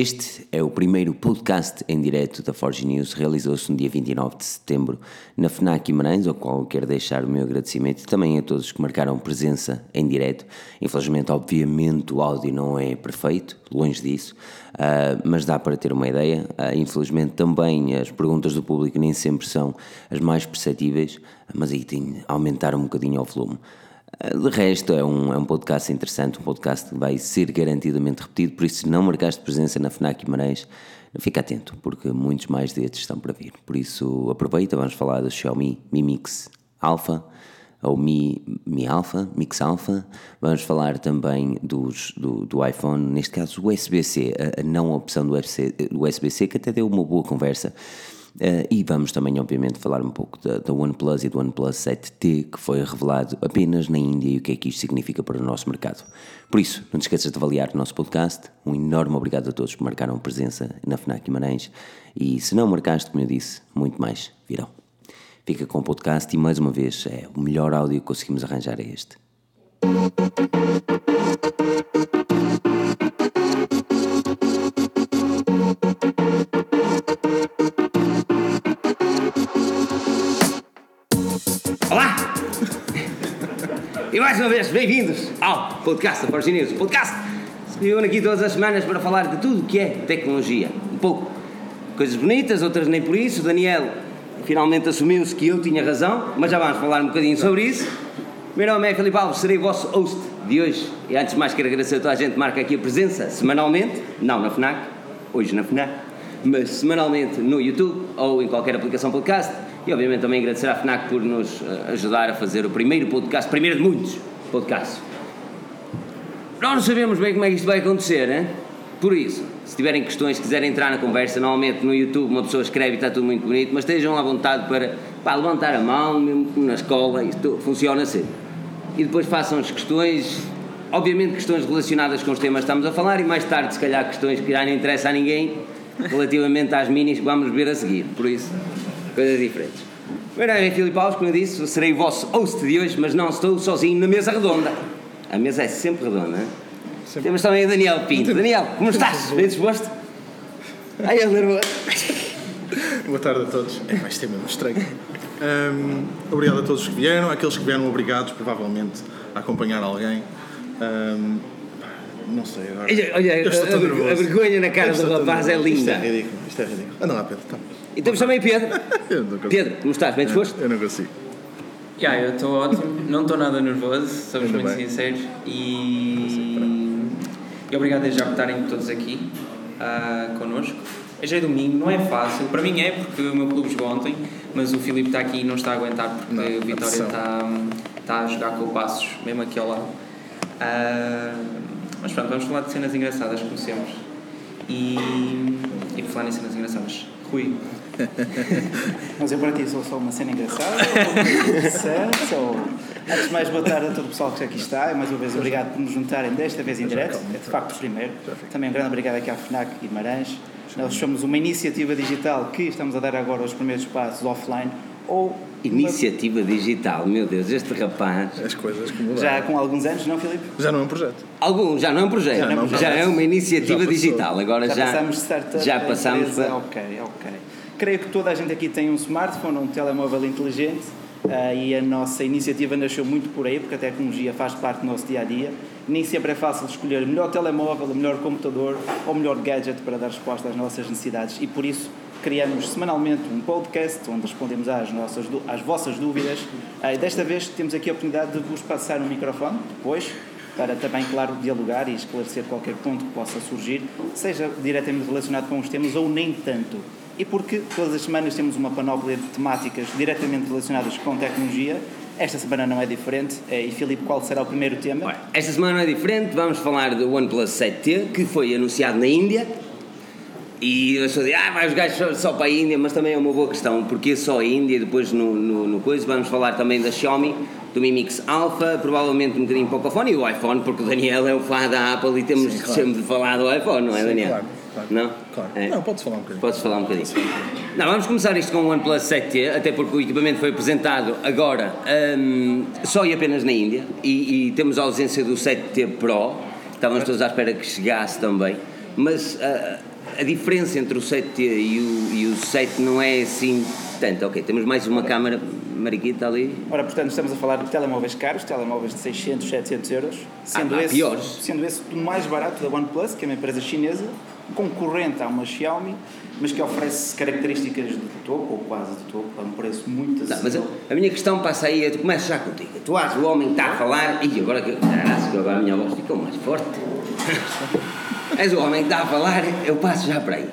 Este é o primeiro podcast em direto da Forge News, realizou-se no dia 29 de setembro na FNAC Guimarães, ao qual quero deixar o meu agradecimento também a todos que marcaram presença em direto. Infelizmente, obviamente, o áudio não é perfeito, longe disso, uh, mas dá para ter uma ideia. Uh, infelizmente, também as perguntas do público nem sempre são as mais perceptíveis, mas aí tem aumentar um bocadinho o volume. De resto, é um, é um podcast interessante, um podcast que vai ser garantidamente repetido, por isso, se não marcaste presença na FNAC Guimarães, fica atento, porque muitos mais destes estão para vir. Por isso, aproveita, vamos falar do Xiaomi Mi Mix Alpha, ou Mi, Mi Alpha, Mix Alpha. Vamos falar também dos, do, do iPhone, neste caso USB-C, a, a não opção do USB-C, que até deu uma boa conversa. Uh, e vamos também, obviamente, falar um pouco da, da OnePlus e do OnePlus 7T, que foi revelado apenas na Índia e o que é que isto significa para o nosso mercado. Por isso, não te esqueças de avaliar o nosso podcast. Um enorme obrigado a todos que marcaram presença na FNAC Guimarães. E se não marcaste, como eu disse, muito mais virão. Fica com o podcast e, mais uma vez, é o melhor áudio que conseguimos arranjar é este. E mais uma vez, bem-vindos ao podcast da Forge News. O podcast se reúne aqui todas as semanas para falar de tudo o que é tecnologia. Um pouco coisas bonitas, outras nem por isso. O Daniel finalmente assumiu-se que eu tinha razão, mas já vamos falar um bocadinho sobre isso. Meu nome é Filipe Alves, serei o vosso host de hoje. E antes de mais quero agradecer a toda a gente que marca aqui a presença semanalmente, não na FNAC, hoje na FNAC, mas semanalmente no YouTube ou em qualquer aplicação podcast e obviamente também agradecer à FNAC por nos eh, ajudar a fazer o primeiro podcast, primeiro de muitos podcasts. Nós não sabemos bem como é que isto vai acontecer, hein? Por isso, se tiverem questões, se quiserem entrar na conversa, normalmente no YouTube uma pessoa escreve e está tudo muito bonito, mas estejam à vontade para, para levantar a mão, mesmo na escola, isto funciona assim. E depois façam as questões, obviamente questões relacionadas com os temas que estamos a falar, e mais tarde, se calhar, questões que já não interessam a ninguém, relativamente às minis que vamos ver a seguir. Por isso, coisas diferentes. Meu nome é Filipe Alves, como eu disse, serei o vosso host de hoje, mas não estou sozinho na mesa redonda. A mesa é sempre redonda, sempre. Temos também o Daniel Pinto. Daniel, como estás? Bem disposto? Ai, eu nervoso. Boa tarde a todos. É, mais ter mesmo estranho. Um, obrigado a todos que vieram, aqueles que vieram obrigados, provavelmente, a acompanhar alguém. Um, não sei agora. Olha, olha a, a, vergonha na cara do rapaz é linda. Isto é ridículo, isto é ridículo. Anda lá, Pedro. Tá. E temos também Pedro. Pedro, como estás? Bem disposto? Eu não consigo. Yeah, eu estou ótimo, não estou nada nervoso, somos muito bem. sinceros e... e obrigado desde já por estarem todos aqui uh, connosco. Hoje é domingo, não é fácil, para mim é porque o meu clube jogou ontem, mas o Filipe está aqui e não está a aguentar porque não, o Vitória está, está a jogar com o Passos, mesmo aqui ao lado. Uh, mas pronto, vamos falar de cenas engraçadas, como sempre. E, e por falar em cenas engraçadas, Rui, mas eu para ti sou só uma cena engraçada, ou ou... Antes de mais, boa tarde a todo o pessoal que aqui está. E mais uma vez, obrigado por nos juntarem desta vez em direto. É de facto o primeiro. Também um grande obrigado aqui à FNAC Guimarães. Nós somos uma iniciativa digital que estamos a dar agora os primeiros passos offline ou Iniciativa digital, meu Deus, este rapaz. As coisas que mudaram. Já com alguns anos, não, Filipe? Já não é um projeto. Algum, já não é um projeto. Já, não é, um projeto. já é uma iniciativa digital. Agora já, já passamos de startup. Já passamos. Para... Ok, ok. Creio que toda a gente aqui tem um smartphone, um telemóvel inteligente uh, e a nossa iniciativa nasceu muito por aí, porque a tecnologia faz parte do nosso dia a dia. Nem sempre é fácil escolher o melhor telemóvel, o melhor computador ou o melhor gadget para dar resposta às nossas necessidades e por isso criamos semanalmente um podcast onde respondemos às, nossas, às vossas dúvidas. Uh, desta vez temos aqui a oportunidade de vos passar um microfone, depois, para também, claro, dialogar e esclarecer qualquer ponto que possa surgir, seja diretamente relacionado com os temas ou nem tanto e porque todas as semanas temos uma panóplia de temáticas diretamente relacionadas com tecnologia. Esta semana não é diferente. Eh, e Filipe, qual será o primeiro tema? Esta semana não é diferente. Vamos falar do OnePlus 7T, que foi anunciado na Índia. E eu só digo, ah, vai os gajos só para a Índia, mas também é uma boa questão, porque só a Índia e depois no, no, no coisa vamos falar também da Xiaomi, do Mi Mix Alpha, provavelmente um bocadinho para o iPhone e o iPhone, porque o Daniel é o fã da Apple e temos Sim, claro. sempre de falar do iPhone, não é, Sim, Daniel? Claro. Claro. Não? Claro. É. Não, podes falar um bocadinho. Podes falar um bocadinho. Não, vamos começar isto com o OnePlus 7T, até porque o equipamento foi apresentado agora um, só e apenas na Índia e, e, temos a ausência do 7T Pro, estávamos todos à espera que chegasse também. mas a, a diferença entre o 7T e o, e o 7 não é assim tanto. Ok, temos mais uma câmara mariquita ali. Ora, portanto, estamos a falar de telemóveis caros, telemóveis de 600, 700 euros, sendo, há esse, piores. sendo esse o mais barato da OnePlus, que é uma empresa chinesa, concorrente a uma Xiaomi, mas que oferece características de topo, ou quase de topo, a um preço muito Não, mas a, acessível. a minha questão passa aí, eu começo já contigo. Tu és o homem que está a falar, e agora que que agora a minha voz ficou mais forte. és o homem que está a falar, eu passo já para aí.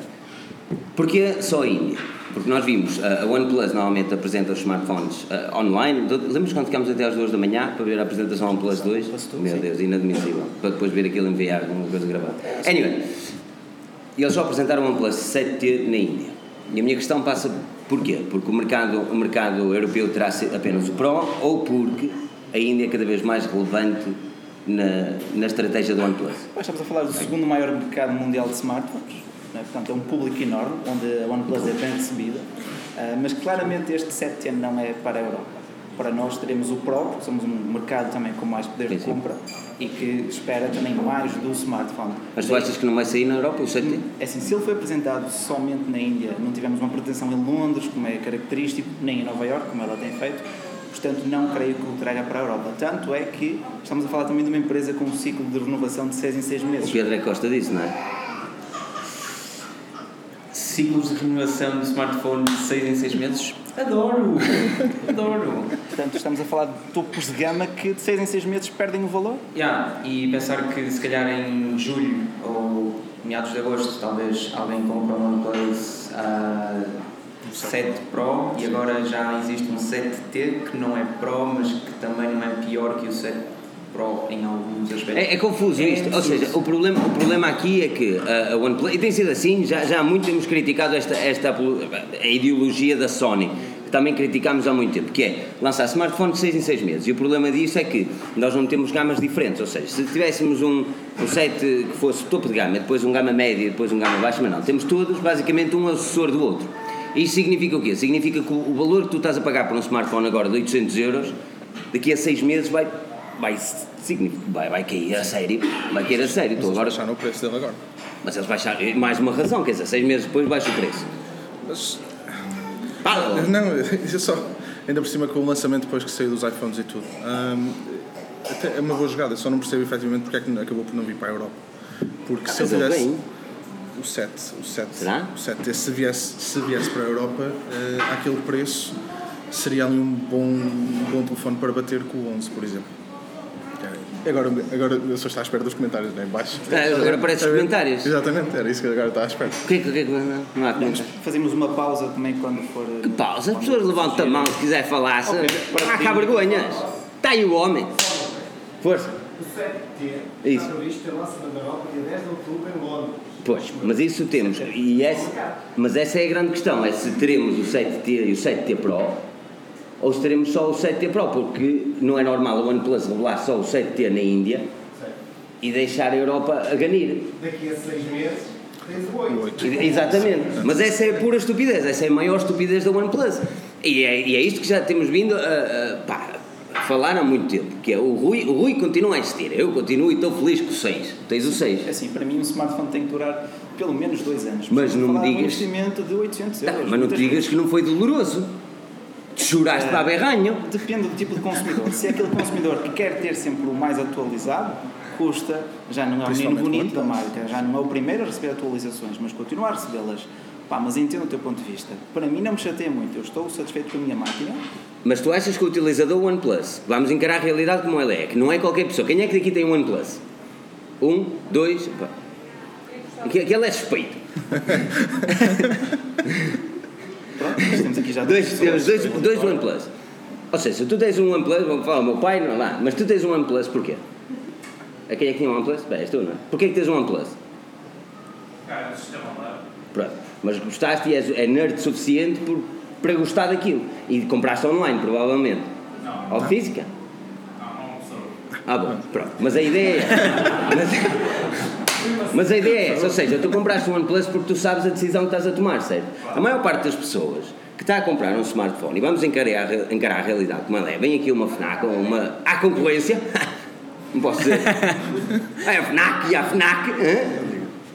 Porquê só a Índia? Porque nós vimos, a a OnePlus normalmente apresenta os smartphones ah, online. Lembras quando ficámos até às 2 da manhã para ver a apresentação OnePlus 2? Meu Deus, inadmissível. Para depois ver aquilo em VR, uma coisa gravada. Anyway, eles só apresentaram o OnePlus 7T na Índia. E a minha questão passa porquê? Porque o mercado, o mercado europeu terá apenas o Pro ou porque a Índia é cada vez mais relevante na, na estratégia do OnePlus? Nós estamos a falar do segundo maior mercado mundial de smartphones, é? portanto é um público enorme, onde a OnePlus é bem recebida, ah, mas claramente este 7T não é para a Europa. Para nós teremos o Pro, porque somos um mercado também com mais poder Sim, de sim. compra e que espera também mais do smartphone. Mas tu achas que não vai sair na Europa o 7T? É assim, se ele foi apresentado somente na Índia, não tivemos uma pretensão em Londres, como é característico, nem em Nova Iorque, como ela tem feito, portanto não creio que o traga para a Europa. Tanto é que estamos a falar também de uma empresa com um ciclo de renovação de 6 em 6 O meses. Pedro é que gosta disso, não é? Ciclos de renovação de smartphone de 6 em 6 meses? Adoro! Adoro! Portanto, estamos a falar de topos de gama que de 6 em 6 meses perdem o valor. Yeah, e pensar que se calhar em julho ou meados de agosto talvez alguém compra um OnePlus ah, 7 Pro e agora já existe um 7T que não é Pro mas que também não é pior que o 7 Pro em alguns aspectos. É, é confuso É isto, ou seja, o problema, o problema aqui é que a, a OnePlus, e tem sido assim, já, já há muito temos criticado esta, esta a ideologia da Sony, que também criticámos há muito tempo, que é lançar smartphones de 6 em 6 meses, e o problema disso é que nós não temos gamas diferentes, ou seja, se tivéssemos um, um set que fosse topo de gama, depois um gama média, depois um gama baixa, mas não, temos todos basicamente um assessor do outro. Isto significa o quê? Significa que o o valor que tu estás a pagar por um smartphone agora de 800 euros, daqui a 6 meses vai, vai, vai, vai cair a sério, vai cair a sério. Tu Eles agora, baixaram o preço dele agora. mas eles baixaram, mais uma razão, quer dizer, 6 meses depois baixa o preço. Mas, Fala! não, isso é só. Ainda por cima com o lançamento depois que saiu dos iPhones e tudo. Até é uma boa jogada, só não percebo efetivamente porque é que acabou por não vir para a Europa. Porque se eu Mas ele tivesse. O 7, o 7, Será? o 7 se viesse, se viesse para a Europa, eh, àquele preço seria ali um bom, um bom telefone para bater com o 11, por exemplo. Agora, agora eu só estou à espera dos comentários, não é? Baixo. Ah, agora aparecem os A comentários. Exatamente, era isso que agora estava à espera. O que é que, é que não, não há comentários? Fazemos uma pausa também quando for. Que pausa? As pessoas levantam a mão se quiser falar, se... Ok, para não há cá vergonhas. Está aí o homem. Força. O 7T Isso. está previsto ter lançamento na Europa dia 10 de outubro em Londres. Pois, mas isso temos. E essa, mas essa é a grande questão: é se teremos o 7T e o 7T Pro ou se teremos só o 7T Pro, porque não é normal a OnePlus revelar só o 7T na Índia e deixar a Europa a ganir. Daqui a 6 meses tens o 8. Oito. E- Exatamente. Mas essa é a pura estupidez, essa é a maior estupidez da OnePlus. E é, e é isto que já temos vindo a, a- pá, a falar há muito tempo, que é o Rui, o Rui continua a existir, eu continuo e estou feliz com o 6. Tens o 6. É Assim, para mim, um smartphone tem que durar pelo menos dois anos. Mas não me de um digas- investimento de 800 euros. Mas não te digas vezes. que não foi doloroso. Choraste para a berranho. Depende do tipo de consumidor. Se é aquele consumidor que quer ter sempre o mais atualizado, custa, já não é o menino bonito da marca, já não é o primeiro a receber atualizações, mas continuar a recebê-las. Pá, mas entendo o teu ponto de vista. Para mim não me chateia muito, eu estou satisfeito com a minha máquina. Mas tu achas que o utilizador OnePlus, vamos encarar a realidade como ela é, que não é qualquer pessoa. Quem é que daqui tem um OnePlus? Um, dois. pá. Aquele é suspeito. Pronto, temos aqui já Dois, temos dois, dois OnePlus. Ou seja, se tu tens um OnePlus, vamos falar, o meu pai não é lá, mas tu tens um OnePlus porquê? A quem é que tinha um OnePlus? Bem, és tu, não é? Porquê que tens um OnePlus? Cara, o sistema lá. Pronto. Mas gostaste e és, é nerd suficiente por, para gostar daquilo. E compraste online, provavelmente. Não, Ou física? não, não sou. Ah, bom, pronto. Mas a ideia é. Mas, a ideia é essa, ou seja, tu compraste um OnePlus porque tu sabes a decisão que estás a tomar, certo? A maior parte das pessoas que está a comprar um smartphone, e vamos encarar, a- encarar a realidade como ela é, vem aqui uma FNAC ou uma. Há concorrência? Não posso dizer. É a FNAC e a FNAC. hã?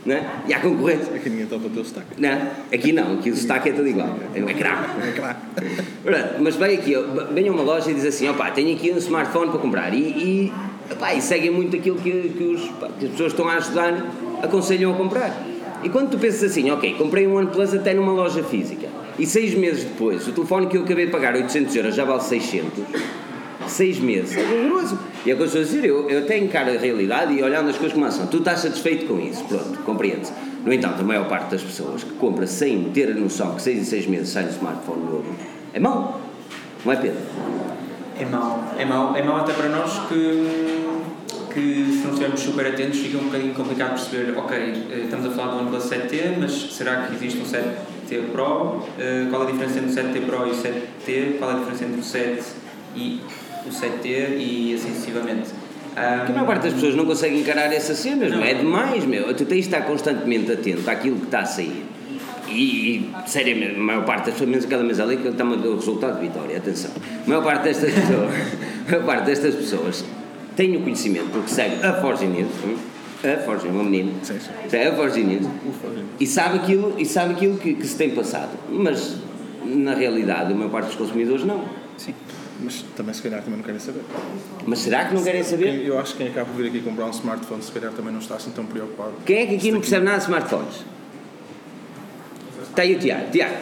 Não é? E há concorrência. Aqui ninguém topa o teu destaque. Não, aqui não, aqui o destaque é tudo igual. É um ecrã. É claro. Pronto, Mas vem aqui, vem a uma loja e diz assim: opá, tenho aqui um smartphone para comprar. E, e, opá, e seguem muito aquilo que, que, os, que as pessoas estão a ajudar aconselham a comprar. E quando tu pensas assim, ok, comprei um OnePlus até numa loja física, e seis meses depois, o telefone que eu acabei de pagar 800 euros já vale 600, seis meses, é rigoroso. E é o que eu estou a dizer, eu, eu até encaro a realidade e olhando as coisas como são, tu estás satisfeito com isso, pronto, compreendes. No entanto, a maior parte das pessoas que compra sem ter a noção que seis em seis meses sai um smartphone novo, é mau, não é Pedro? É mau. É mau, é mau até para nós que, que se não estivermos super atentos fica um bocadinho complicado perceber, ok, eh, estamos a falar do OnePlus 7T, mas será que existe um 7T Pro? Eh, Qual a diferença entre o 7T Pro e o 7T? Qual a diferença entre o 7 e o 7T e assim sucessivamente? Porque a maior parte das pessoas não consegue encarar essas cenas, não. é demais, meu. Tu tens de estar constantemente atento àquilo que está a sair. E, e seriamente, a maior parte das pessoas, menos aquela mesa ali que está-me a dar o resultado de vitória, atenção. A maior parte destas pessoas, a maior parte destas pessoas tem o conhecimento, porque segue a Forge News, a Forge, uma menina, Sim, sim. a Forge News, e sabe aquilo, e sabe aquilo que, que se tem passado. Mas, na realidade, a maior parte dos consumidores não. Sim. Mas também se calhar também não querem saber. Mas será que não querem saber? Eu acho que quem acaba por vir aqui comprar um smartphone se calhar também não está assim tão preocupado. Quem é que aqui não percebe nada de smartphones? Está aí o Tiago. Tiago,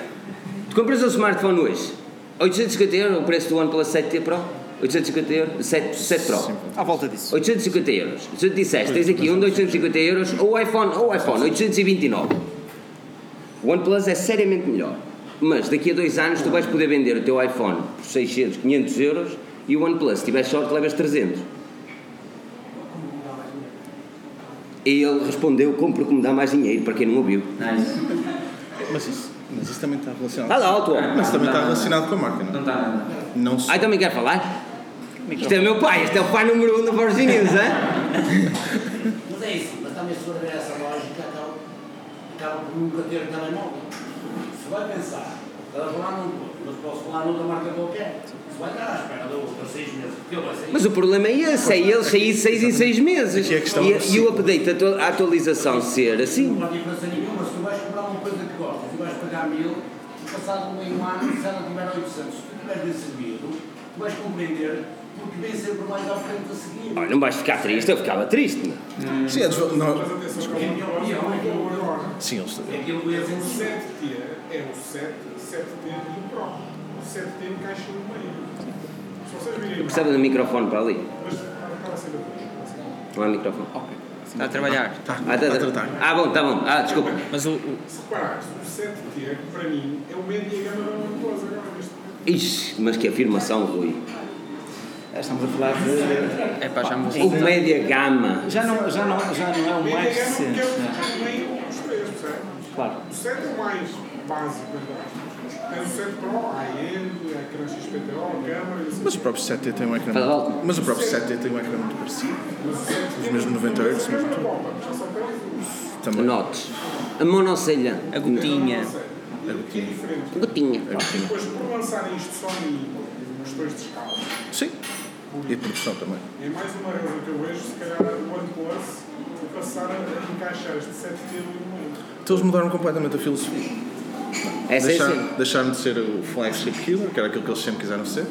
tu compras um smartphone hoje, 850 euros o preço do OnePlus 7T Pro? 850 euros? 7, 7 Pro? À volta disso. 850 euros. Se eu te disseste, tens aqui um de 850 euros ou o iPhone, ou o iPhone, 829. O OnePlus é seriamente melhor. Mas daqui a dois anos tu vais poder vender o teu iPhone por 600, 500 euros e o OnePlus, se tiveres sorte, levas 300. E ele respondeu: compro que me dá mais dinheiro, para quem não ouviu. Nice. Mas isso, mas isso também está relacionado. Está lá, alto. Mas também está relacionado com a marca, Não não? está nada. Não se... Ah, também quer falar? Isto é o meu pai, este é o pai número um da Forge News, hein? Mas é isso, mas também se for ver essa lógica, acaba, acaba por nunca ter telemóvel. Se vai pensar, estás a falar num, mas posso falar noutra marca qualquer. Se vai estar à espera da outra seis meses, porque ele vai sair. Mas o problema é esse, é ele sair seis em seis meses. É E, do e o update, a atu- a atualização ser assim. Não há diferença nenhuma, se tu vais comprar uma coisa que gostas e vais pagar mil, passado meio ano, se ela tiver 800, se tu tiveres bem servido, tu vais compreender porque vem sempre mais à frente a seguir. Olha, não vais ficar triste, eu ficava triste. Sim, não. Mas atenção, que é minha opinião, é que eu vou agora. Sim, eles... Aquilo é O assim. 7T é o 7, 7T do Pro. O 7T encaixa no meio. Se vocês virem Percebe do microfone para ali? mas acaba a ser depois. Não há microfone. Está a trabalhar. Está, Ah, tá, está a tá. tratar. ah bom, tá bom. Ah, desculpa. Mas o, o- Se reparares, o 7T, para mim, é o média gama da agora neste momento. Ixi, mas que afirmação, Rui. Estamos a falar de. é pá, já me O média gama. Já não, já não, já não é o mais recente, é o né? Claro. O 7 é o mais básico, aspas. Tens o 7 Pro, a AM, a ecrã XPTO, a câmera e assim. Mas o próprio 7T tem um ecrã. Alto. Mas o próprio 7T tem um ecrã muito parecido. Mas o 7T Os mesmos 90 Hz, tens também. Notes. A monocelha. a gotinha. o que é diferente. Gotinha. Depois, por lançarem isto só em questões de escala, Sim. E a produção também. é mais uma razão que eu vejo, se calhar, o OnePlus passar a encaixar este 7T no mundo. Então eles mudaram completamente a filosofia. É Deixaram, assim. deixaram de ser o flagship killer, que era aquilo que eles sempre quiseram ser.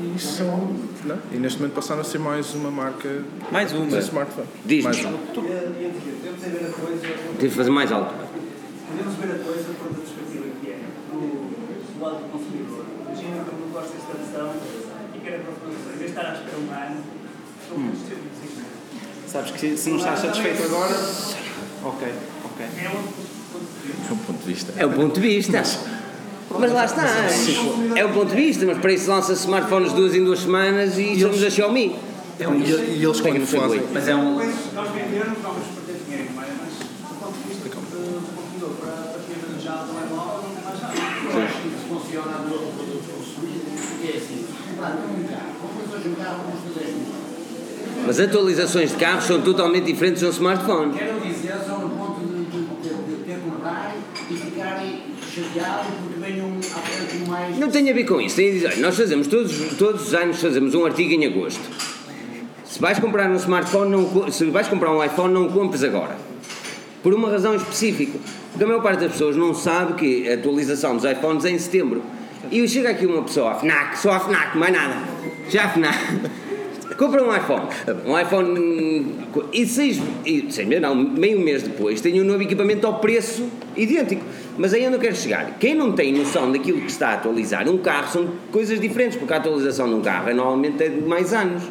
E, são, não? e neste momento passaram a ser mais uma marca Mais uma. de smartphone. Diz-me. Mais um. Temos a ver a coisa, Tive de fazer mais alto. podemos ver a coisa por outra perspectiva que é do, do lado do consumidor. Imagina que eu não gosto desta versão e quero a estar à espera um ano, a anos. Sabes que se não estás satisfeito agora. Ok, ok. É um ponto de vista. É um ponto de vista. É o ponto de vista. Mas lá está. É o ponto de vista, mas para isso lança smartphones duas em duas semanas e somos a Xiaomi. E, e eles quando fazem. boi. Mas é um. Nós vendermos, vamos perder dinheiro, mas, mas do ponto de vista do do consumidor, para, quem já o telemóvel, não tem mais nada. Funciona no outro produto consumido, porque é assim, comprar um carro, compras hoje um carro, custa 10 mil. Mas atualizações de carros são totalmente diferentes de um smartphone. Quero dizer, só no ponto de, de, de, de comprar e ficarem chateados porque venham à frente mais. Não tem a ver com isso. Tem a dizer, nós fazemos todos, todos os anos fazemos um artigo em agosto. Se vais comprar um smartphone, não, se vais comprar um iPhone, não o compres agora. Por uma razão específica. Porque a maior parte das pessoas não sabe que a atualização dos iPhones é em setembro. E chega aqui uma pessoa à FNAC, só à FNAC, mais nada. Já à FNAC. Compra um iPhone. Um iPhone. hum, E seis, e seis meses, não, meio mês depois tem um novo equipamento ao preço idêntico. Mas aí eu não quero chegar. Quem não tem noção daquilo que está a atualizar um carro são coisas diferentes, porque a atualização de um carro é normalmente é de mais anos.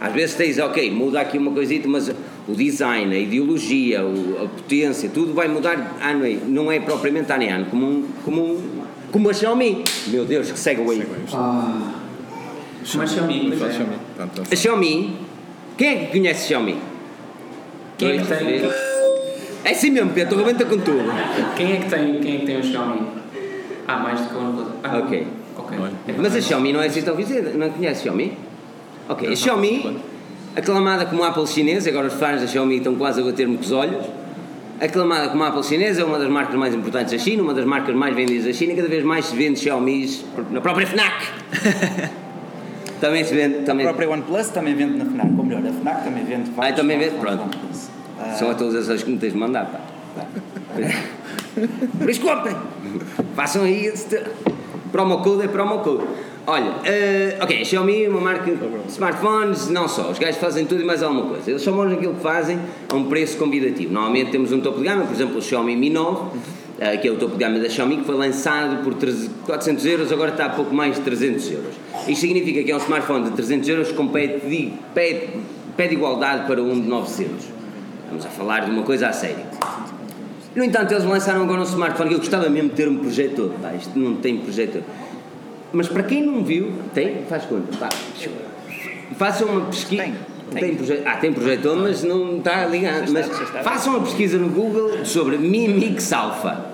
Às vezes tens, ok, muda aqui uma coisita, mas o design, a ideologia, o- a potência, tudo vai mudar ano a. Não é propriamente ano a ano, como, um, como, um, como a Xiaomi. Meu Deus, que segue aí. Mas Xiaomi, pois é. Xiaomi. Pronto, A Xiaomi, quem é que conhece Xiaomi? Quem é que Dois, tem- três. É assim mesmo, Pedro, rebenta com tudo. Quem é que tem, quem é que tem um Xiaomi? Ah, mais do que o OnePlus. Ah, Ok. Ok. Mas a Xiaomi não é assim tão conhecida, não conhece Xiaomi? Ok, a Xiaomi, aclamada como Apple chinesa, agora os fãs da Xiaomi estão quase a bater-me com os olhos. Aclamada como Apple chinesa, é uma das marcas mais importantes da China, uma das marcas mais vendidas da China e cada vez mais se vende Xiaomis na própria FNAC. também se vende. A Também, própria OnePlus também vende na FNAC, ou melhor, a FNAC também vende vários Ah, também vende? Pronto. OnePlus. Ah, São atualizações que me tens de mandar, pá. Por isso comprem. Façam aí este promo code é promo code. Olha, eh, ok, a Xiaomi é uma marca de smartphones, não só, os gajos fazem tudo e mais alguma coisa. Eles são bons naquilo que fazem a um preço convidativo. Normalmente temos um topo de gama, por exemplo, o Xiaomi Mi 9, eh, que é o topo de gama da Xiaomi, que foi lançado por 300 400 euros, agora está a pouco mais de 300 euros. Isto significa que é um smartphone de 300 euros que compete, de- pede, pede igualdade para um de 900. Estamos a falar de uma coisa a sério. No entanto, eles lançaram agora um smartphone que eu gostava mesmo de ter um projetor. Pá, isto não tem projetor. Mas para quem não viu, tem? Faz conta. Pá. Façam uma pesquisa. Tem, Tem, tem. Ah, tem projetor, mas não está ligado. Mas façam uma pesquisa no Google sobre Mi Mix Alpha.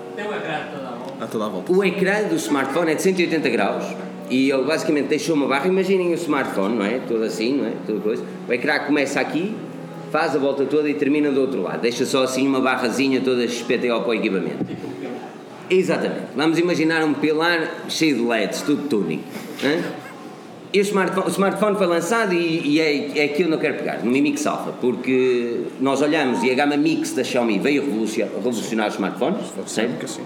A toda a volta. O ecrã do smartphone é de 180 graus e ele basicamente deixou uma barra. Imaginem o smartphone, não é? Todo assim, não é? Toda coisa. O ecrã começa aqui, faz a volta toda e termina do outro lado. Deixa só assim uma barrazinha toda XPTO para o equipamento. Exatamente. Vamos imaginar um pilar cheio de LEDs, tudo tuning. hã? E o smartphone, o smartphone foi lançado e, e é, é aqui onde eu quero pegar, no Mi Mix Alpha, porque nós olhamos e a gama Mix da Xiaomi veio revolucionar, os smartphones, certo? que sim.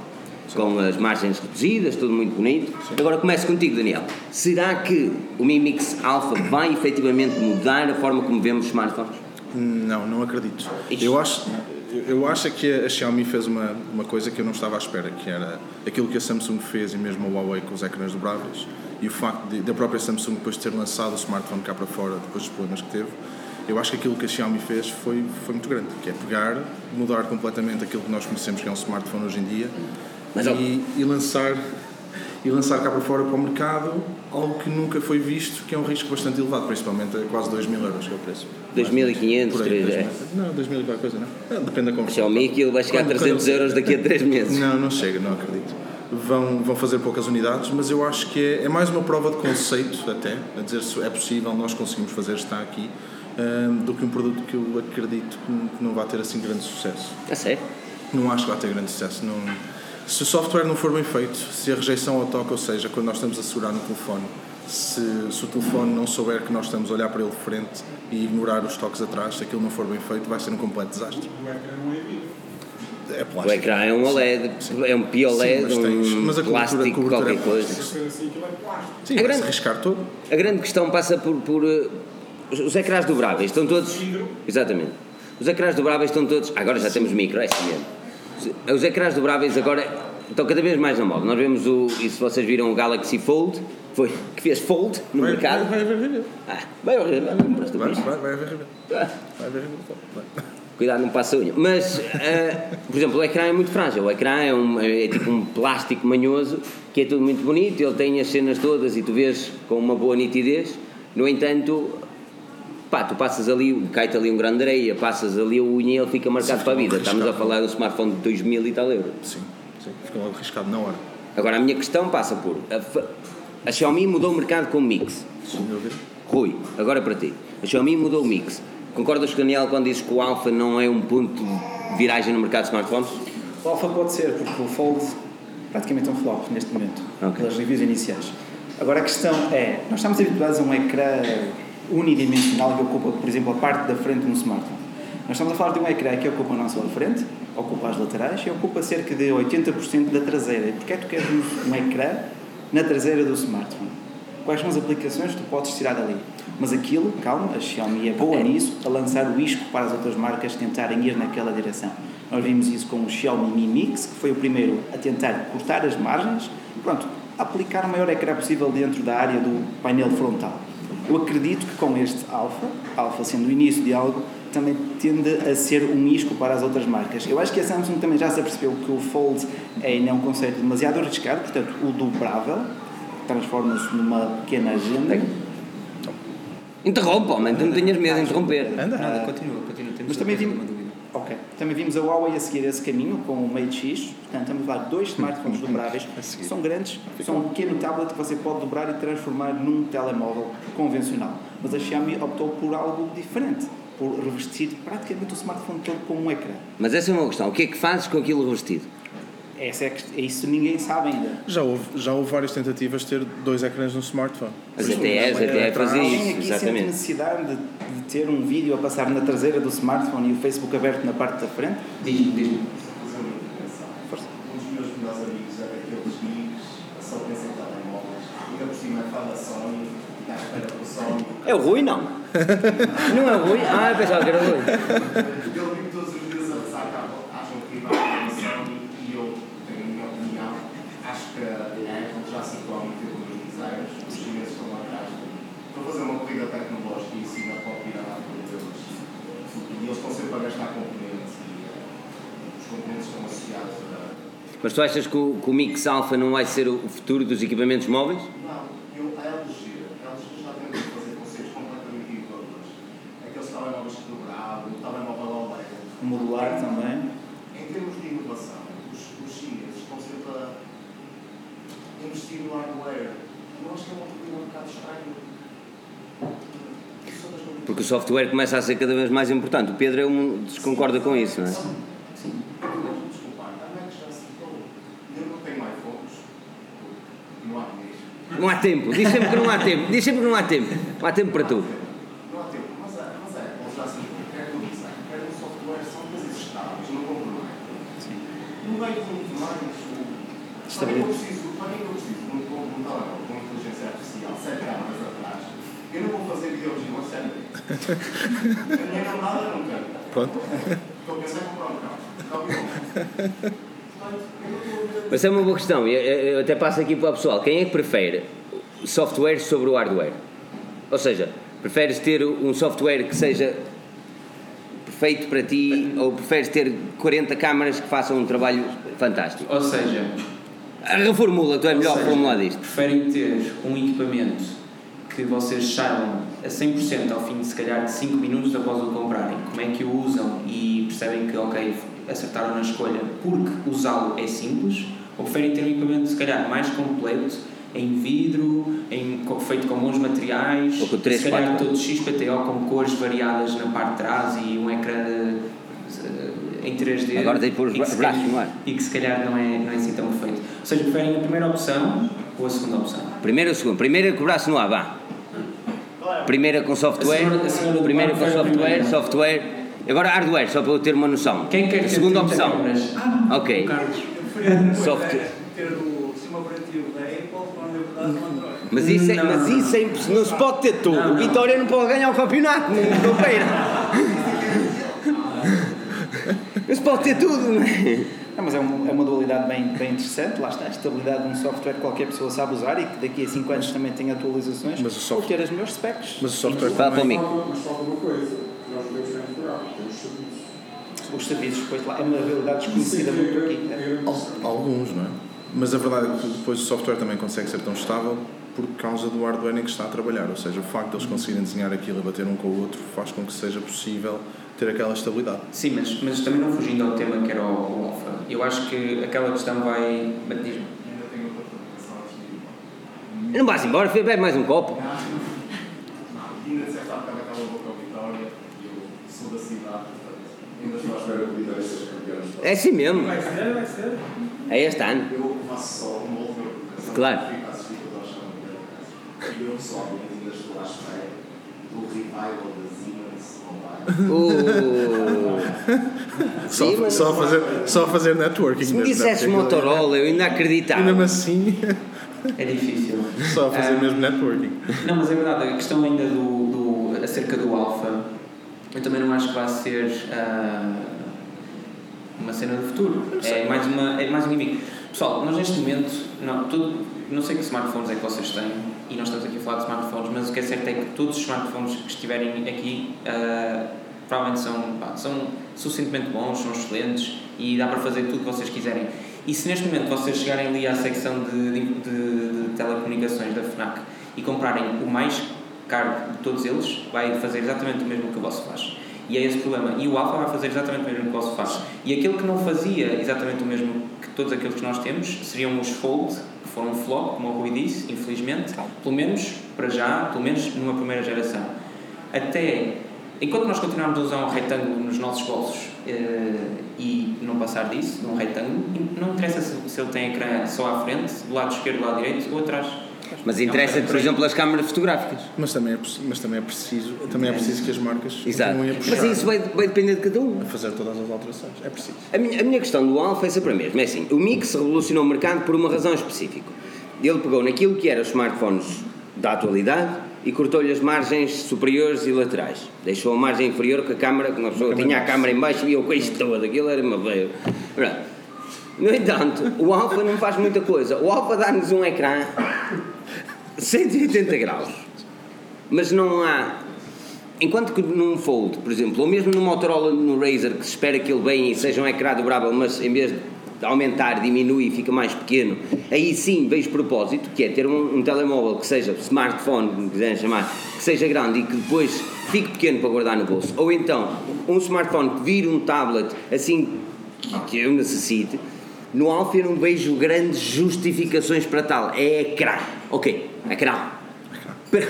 com as margens reduzidas, tudo muito bonito. Agora começo contigo, Daniel. Será que o Mi Mix Alpha vai efetivamente mudar a forma como vemos smartphones? Não, não acredito. Ixi. Eu acho, eu acho é que a Xiaomi fez uma, uma coisa que eu não estava à espera, que era aquilo que a Samsung fez e mesmo a Huawei com os ecrãs dobráveis e o facto da própria Samsung depois ter lançado o smartphone cá para fora depois dos problemas que teve. Eu acho que aquilo que a Xiaomi fez foi, foi muito grande, que é pegar, mudar completamente aquilo que nós conhecemos que é um smartphone hoje em dia Mas, ó- e, e lançar e lançar cá para fora para o mercado algo que nunca foi visto, que é um risco bastante elevado, principalmente a quase 2 mil euros que é o preço. 2.500, Por aí, 3, é. 2000. Não, 2000 e qualquer coisa, não? Ah, Depende da conversão. Xiaomi aquilo vai chegar a Quando- 300 quando- euros daqui a 3 meses. Não, não chega, não acredito. Vão, vão fazer poucas unidades, mas eu acho que é, é mais uma prova de conceito, até, a dizer se é possível, nós conseguimos fazer, está aqui, hum, do que um produto que eu acredito que não- vai ter assim grande sucesso. A sério? Não acho que vai ter grande sucesso. Não, se o software não for bem feito, se a rejeição ao toque, ou seja, quando nós estamos a segurar no telefone, se, se o telefone não souber que nós estamos a olhar para ele de frente e ignorar os toques atrás, se aquilo não for bem feito, vai ser um completo desastre. O ecrã não é. É O plástico. ecrã é um OLED, é um PIOLED, Sim, mas tens- um mas a plástico, a cobertura qualquer é coisa. assim, é. Sim, vai-se grande. arriscar todo. A grande questão passa por, por uh, os, os ecrãs dobráveis, estão todos. Exatamente. Os ecrãs dobráveis estão todos. Agora já temos micro, é assim mesmo. Os- ecrãs dobráveis agora estão cada vez mais na moda. Nós vemos o. E se vocês viram o Galaxy Fold, foi, que fez Fold no Vai, mercado. vai, vai review. Ah, vai. Vai, vai, vai. Ah, Vai haver review. Vai. Cuidado, não passa a unha. Mas, eh, por exemplo, o ecrã é muito frágil. O ecrã é, um, é tipo um plástico manhoso que é tudo muito bonito. Ele tem as cenas todas e tu vês com uma boa nitidez. No entanto, pá, tu passas ali, cai-te ali um grande areia, passas ali a unha e ele fica marcado Sim, para a vida. arriscado. Estamos a falar de um smartphone de 2 mil e tal euros. Sim, sim. Fica logo arriscado na hora. Agora, a minha questão passa por. A, a Xiaomi mudou o mercado com o Mix. Dúvida. Rui, agora para ti. A Xiaomi mudou o mix. Concordas com o Daniel quando dizes que o Alpha não é um ponto de viragem no mercado de smartphones? O Alpha pode ser, porque o Fold praticamente é um flop neste momento, Ok. pelas reviews iniciais. Agora a questão é, nós estamos habituados a um ecrã unidimensional que ocupa, por exemplo, a parte da frente de um smartphone. Nós estamos a falar de um ecrã que ocupa não só a frente, ocupa as laterais e ocupa cerca de 80% da traseira. E porquê é que tu queres um, um ecrã na traseira do smartphone? Quais são as aplicações que tu podes tirar dali? Mas aquilo, calma, a Xiaomi é boa nisso, a lançar o isco para as outras marcas tentarem ir naquela direção. Nós vimos isso com o Xiaomi Mi Mix, que foi o primeiro a tentar cortar as margens, pronto, aplicar o maior ecrã possível dentro da área do painel frontal. Eu acredito que com este Alpha, Alpha sendo o início de algo, também tende a ser um isco para as outras marcas. Eu acho que a Samsung também já se apercebeu que o Fold é, é um conceito demasiado arriscado, portanto, o dobrável transforma-se numa pequena agenda. Interrompa, homem, tu não tenhas medo de interromper. Anda. Nada, continua, continua. Mas também dúvida. Ok, também vimos a Huawei a seguir esse caminho com o Mate X, portanto estamos de dois smartphones dobráveis, são grandes, são um pequeno tablet que você pode dobrar e transformar num telemóvel convencional. Mas a Xiaomi optou por algo diferente, por revestir praticamente o smartphone todo com um ecrã. Mas essa é uma questão. O que é que fazes com aquilo revestido? Essa é, é isso ninguém sabe ainda. Já houve, já houve várias tentativas de ter dois ecrãs no smartphone. As ATS, até fazia Alguém isso, aqui sente exatamente. necessidade de, de ter um vídeo a passar na traseira do smartphone e o Facebook aberto na parte da frente? Diz-me, diz-me. Força. Um dos meus melhores amigos é daqueles geeks que só pensa em telemóveis. Ainda por cima é da Sony, está à espera pelo Sony. É o Rui, não? não é o Rui? Ah, eu pensava que era o Rui. Ele vive todos os dias a pensar que acham que vai para a Sony e eu tenho a minha opinião. Acho que a Apple já se atuou muito com os designers, os chineses estão lá atrás. Estão a fazer uma corrida tecnológica e pode ir à por deles. E eles estão sempre a gastar componentes e eh, os componentes estão associados a. Mas tu achas que o, que o Mix Alpha não vai ser o futuro dos equipamentos móveis? Não, eu, a LG, a LG já tentou fazer conceitos completamente inovadores. Aqueles telemóveis que dobravam, o telemóvel OLED. Modular também. Em termos de inovação, os, os chineses estão sempre a investir no hardware. Eu acho que é uma um bocado estranha. Isso são das coisas- Porque o software começa a ser cada vez mais importante. O Pedro é um, desconcorda com isso, não é? Não há tempo. Diz sempre que não há tempo. Diz sempre que não há tempo. Não há tempo para tudo. Não há tempo, mas é, mas é, eles já se quer que eu disse, quer um software, são coisas estáveis, não compro mais. No meio de muito mais, para que eu preciso, para que eu preciso de um compro um telemóvel com inteligência artificial, sete câmaras atrás, eu não vou fazer videovigilância a ninguém. A minha namorada não quer. Pronto. Estou a pensar em comprar um carro. Carro bom. Portanto, eu não estou a ver Mas é uma boa questão. Eu, eu- eu até passo aqui para o pessoal. Quem é que prefere software sobre o hardware? Ou seja, preferes ter um software que seja perfeito para ti ou preferes ter 40 câmaras que façam um trabalho fantástico? Ou seja, Reformula, tu é melhor seja, formular disto. preferem ter um equipamento que vocês saibam a 100% ao fim de se calhar de 5 minutos após o comprarem, como é que o usam e percebem que, ok, acertaram na escolha porque usá-lo é simples, ou preferem ter um equipamento se calhar mais completo, em vidro, em, feito com bons materiais, Ou com três, se calhar quatro. todo XPTO com cores variadas na parte de trás e um ecrã eh, em 3D. Agora tem pôr os e que se braços calhar- no ar. e que se calhar não é, não é assim tão perfeito. Ou seja, preferem a primeira opção ou a segunda opção? Primeira ou segunda? Primeira com o braço no ar, vá. Primeira com software, A senhora- a primeira com software, primeira. software. Agora hardware, só para eu ter uma noção. Quem quer A ter segunda 30 opção. câmaras? Ok. O. Software. ter o. Mas isso, é, Não. mas isso é impossível. Não se pode ter tudo. Não, O não. Vitória não pode ganhar o campeonato, nem o Copeira. Não se pode ter tudo, não é? Não, mas é uma, é uma dualidade bem, bem interessante, lá está, a estabilidade de um software que qualquer pessoa sabe usar e que daqui a 5 anos também tem atualizações, Mas o software- ou ter as melhores specs. Mas o software Fala para mim. Mas falta uma coisa, nós podemos ter temos serviços. Os serviços, depois lá, é uma realidade desconhecida muito aqui. É. Alguns, não é? Mas a verdade é que depois o software também consegue ser tão estável por causa do hardware em que está a trabalhar. Ou seja, o facto de eles conseguirem desenhar aquilo e bater um com o outro faz com que seja possível ter aquela estabilidade. Sim, mas, mas também não fugindo ao tema que era o, o Alpha. Eu acho que aquela questão vai. ir. Não vais embora, filho, bebe mais um copo. Ainda disseste há bocado aquela boca ao Vitória, e eu sou da cidade, portanto, ainda estou à espera que o Vitória seja campeão. É assim mesmo. Vai ser, vai ser. É este ano. Eu faço só uma última provocação. Claro. Fico a assistir eles chamam de E eu pessoalmente ainda estou à espera do revival da Siemens Oh. Só, Sim, mas- só, a fazer, só fazer networking. Se me deve ser Motorola, eu ainda acreditava. Mesmo assim, É difícil. só a fazer Ah, mesmo networking. Não, mas é verdade, a questão ainda do, do acerca do alfa, eu também não acho que vai ser ah, uma cena do futuro. É mais, uma, é mais um gimmick. Pessoal, nós neste momento, não, tudo, não sei que smartphones é que vocês têm, e nós estamos aqui a falar de smartphones, mas o que é certo é que todos os smartphones que estiverem aqui ah, provavelmente são, pá, são suficientemente bons, são excelentes e dá para fazer tudo o que vocês quiserem. E se neste momento vocês chegarem ali à secção de, de, de- telecomunicações da FNAC e comprarem o mais caro de todos eles, vai fazer exatamente o mesmo que o vosso faz. E é esse o problema. E o Alpha vai fazer exatamente o mesmo que o vosso faz. E aquele que não fazia exatamente o mesmo que todos aqueles que nós temos seriam os Fold, foram um flop, como o Rui disse, infelizmente, pelo menos para já, pelo menos numa primeira geração. Até enquanto nós continuarmos a usar um retângulo nos nossos bolsos eh, e não passar disso, num retângulo, não interessa se, se ele tem ecrã só à frente, do lado esquerdo, do lado direito ou atrás. Mas interessa-te, por exemplo, as câmaras fotográficas. Mas também é, mas também é preciso, também é preciso que as marcas Exato. continuem a Mas puxar, isso vai, vai depender de cada um. a fazer todas as alterações. É preciso. A minha, a minha questão do Alpha é sempre a mesma. É assim, o Mix revolucionou o mercado por uma razão específica. Ele pegou naquilo que eram os smartphones da atualidade e cortou-lhe as margens superiores e laterais. Deixou a margem inferior com a câmara, que uma pessoa tinha a câmara em baixo e eu com isto todo, aquilo era uma veia. No entanto, o Alpha não faz muita coisa. O Alpha dá-nos um ecrã 180 graus. Mas não há. Enquanto que num Fold, por exemplo, ou mesmo no Motorola, no Razer, que se espera que ele venha e seja um ecrã dobrável, mas em vez de aumentar, diminui e fica mais pequeno, aí sim vejo propósito, que é ter um, um telemóvel que seja smartphone, como quiserem chamar, que seja grande e que depois fique pequeno para guardar no bolso. Ou então, um smartphone que vire um tablet assim que, que eu necessite. No Alpha eu não vejo grandes justificações para tal. É ecrã. Ok, ecrã. Para,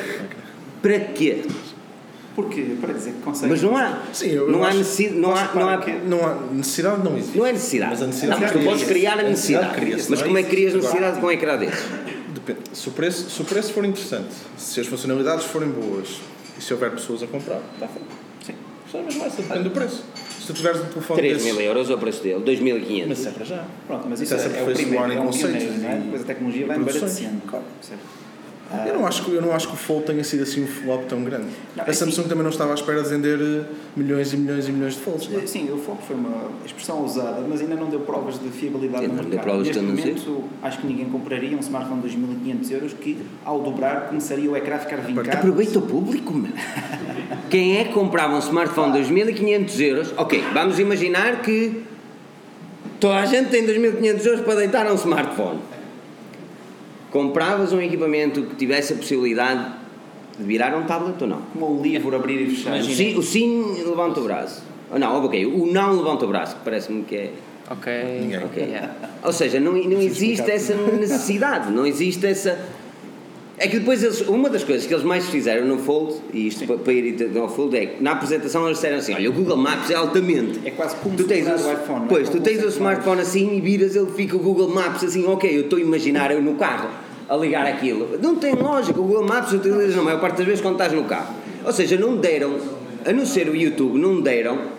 para quê? Porque, para dizer que consegue. Mas não há. Sim, eu- não eu há acho- necessidade. Não há, não há, que- Não há necessidade, não existe. não é necessidade. Mas a necessidade não, mas tu podes criar a A necessidade necessidade. cria-se, Mas é como é que crias necessidade com um ecrã desses? Depende. Se o, preço, se o preço for interessante, se as funcionalidades forem boas e se houver pessoas a comprar, está feito. Sim. Só mesmo essa, depende do preço. Se tu tiveres um telefone 3 desses- mil euros é o preço dele, 2.500. Mas isso é para já. Pronto, mas isso Isso é é, é o primeiro, é um pioneiro, não é? Depois a tecnologia vai embaratecendo. Claro. Certo. Eu não, acho que, eu não acho que o Fold tenha sido assim um flop tão grande. Não, a Samsung assim- também não estava à espera de vender eh, milhões e milhões e milhões de Folds. não é? Sim, o foco foi uma expressão usada, mas ainda não deu provas de fiabilidade Sim, no não deu mercado. provas Neste de momento, acho que ninguém compraria um smartphone de 2.500 euros que, ao dobrar, começaria o ecrã a ficar vincado. Aproveita o público, meu. Quem é que comprava um smartphone de 2.500 euros? Ok, vamos imaginar que toda a gente tem 2.500 euros para deitar um smartphone. Compravas um equipamento que tivesse a possibilidade de virar um tablet ou não? Como o livro abrir e fechar. O sim, o sim levanta o braço. Ou não, ok, o não levanta o braço, que parece-me que é. Ok. Ninguém. Ok. Yeah. Ou seja, não, não existe essa necessidade, não existe essa. É que depois eles, uma das coisas que eles mais fizeram no Fold, e isto para, para ir ao Fold, é que na apresentação eles disseram assim: olha, o Google Maps é altamente. É quase como Tu tens o, o iPhone, é? Pois, Com tu tens o smartphone assim e viras, ele fica o Google Maps assim, ok, eu estou a imaginar eu no carro a ligar aquilo. Não tem lógica, o Google Maps utilizas na maior parte das vezes quando estás no carro. Ou seja, não deram, a não ser o YouTube, não deram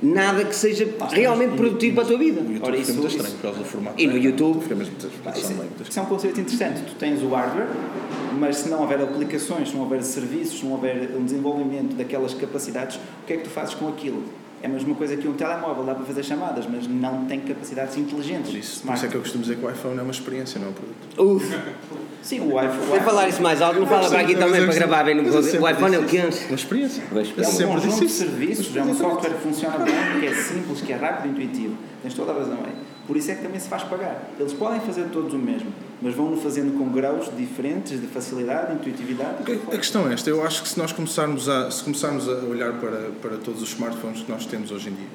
nada que seja realmente produtivo para a tua vida. O YouTube Ora, fica isso- muito estranho isso- por causa do formato. E no YouTube? Fica mesmo meio, muita Isso é um conceito interessante. Tu tens o hardware, mas se não houver aplicações, se não houver serviços, se não houver um desenvolvimento daquelas capacidades, o que é que tu fazes com aquilo? É a mesma coisa que um telemóvel, dá para fazer chamadas, mas não tem capacidades inteligentes. Por isso, por isso é que eu costumo dizer que o iPhone é uma experiência, não é um produto. Uf, Sim, o iPhone. vai falar isso mais alto, não fala para aqui também para gravar bem no O iPhone é o que isso. Uma experiência. Uma experiência. É um conjunto de serviços, é um software que funciona bem, que é simples, que é rápido e intuitivo. Tens toda a razão aí. Por isso é que também se faz pagar. Eles podem fazer todos o mesmo, mas vão-no fazendo com graus diferentes de facilidade, intuitividade. A a questão é esta, eu acho que se nós começarmos a, se começarmos a olhar para, para todos os smartphones que nós temos hoje em dia,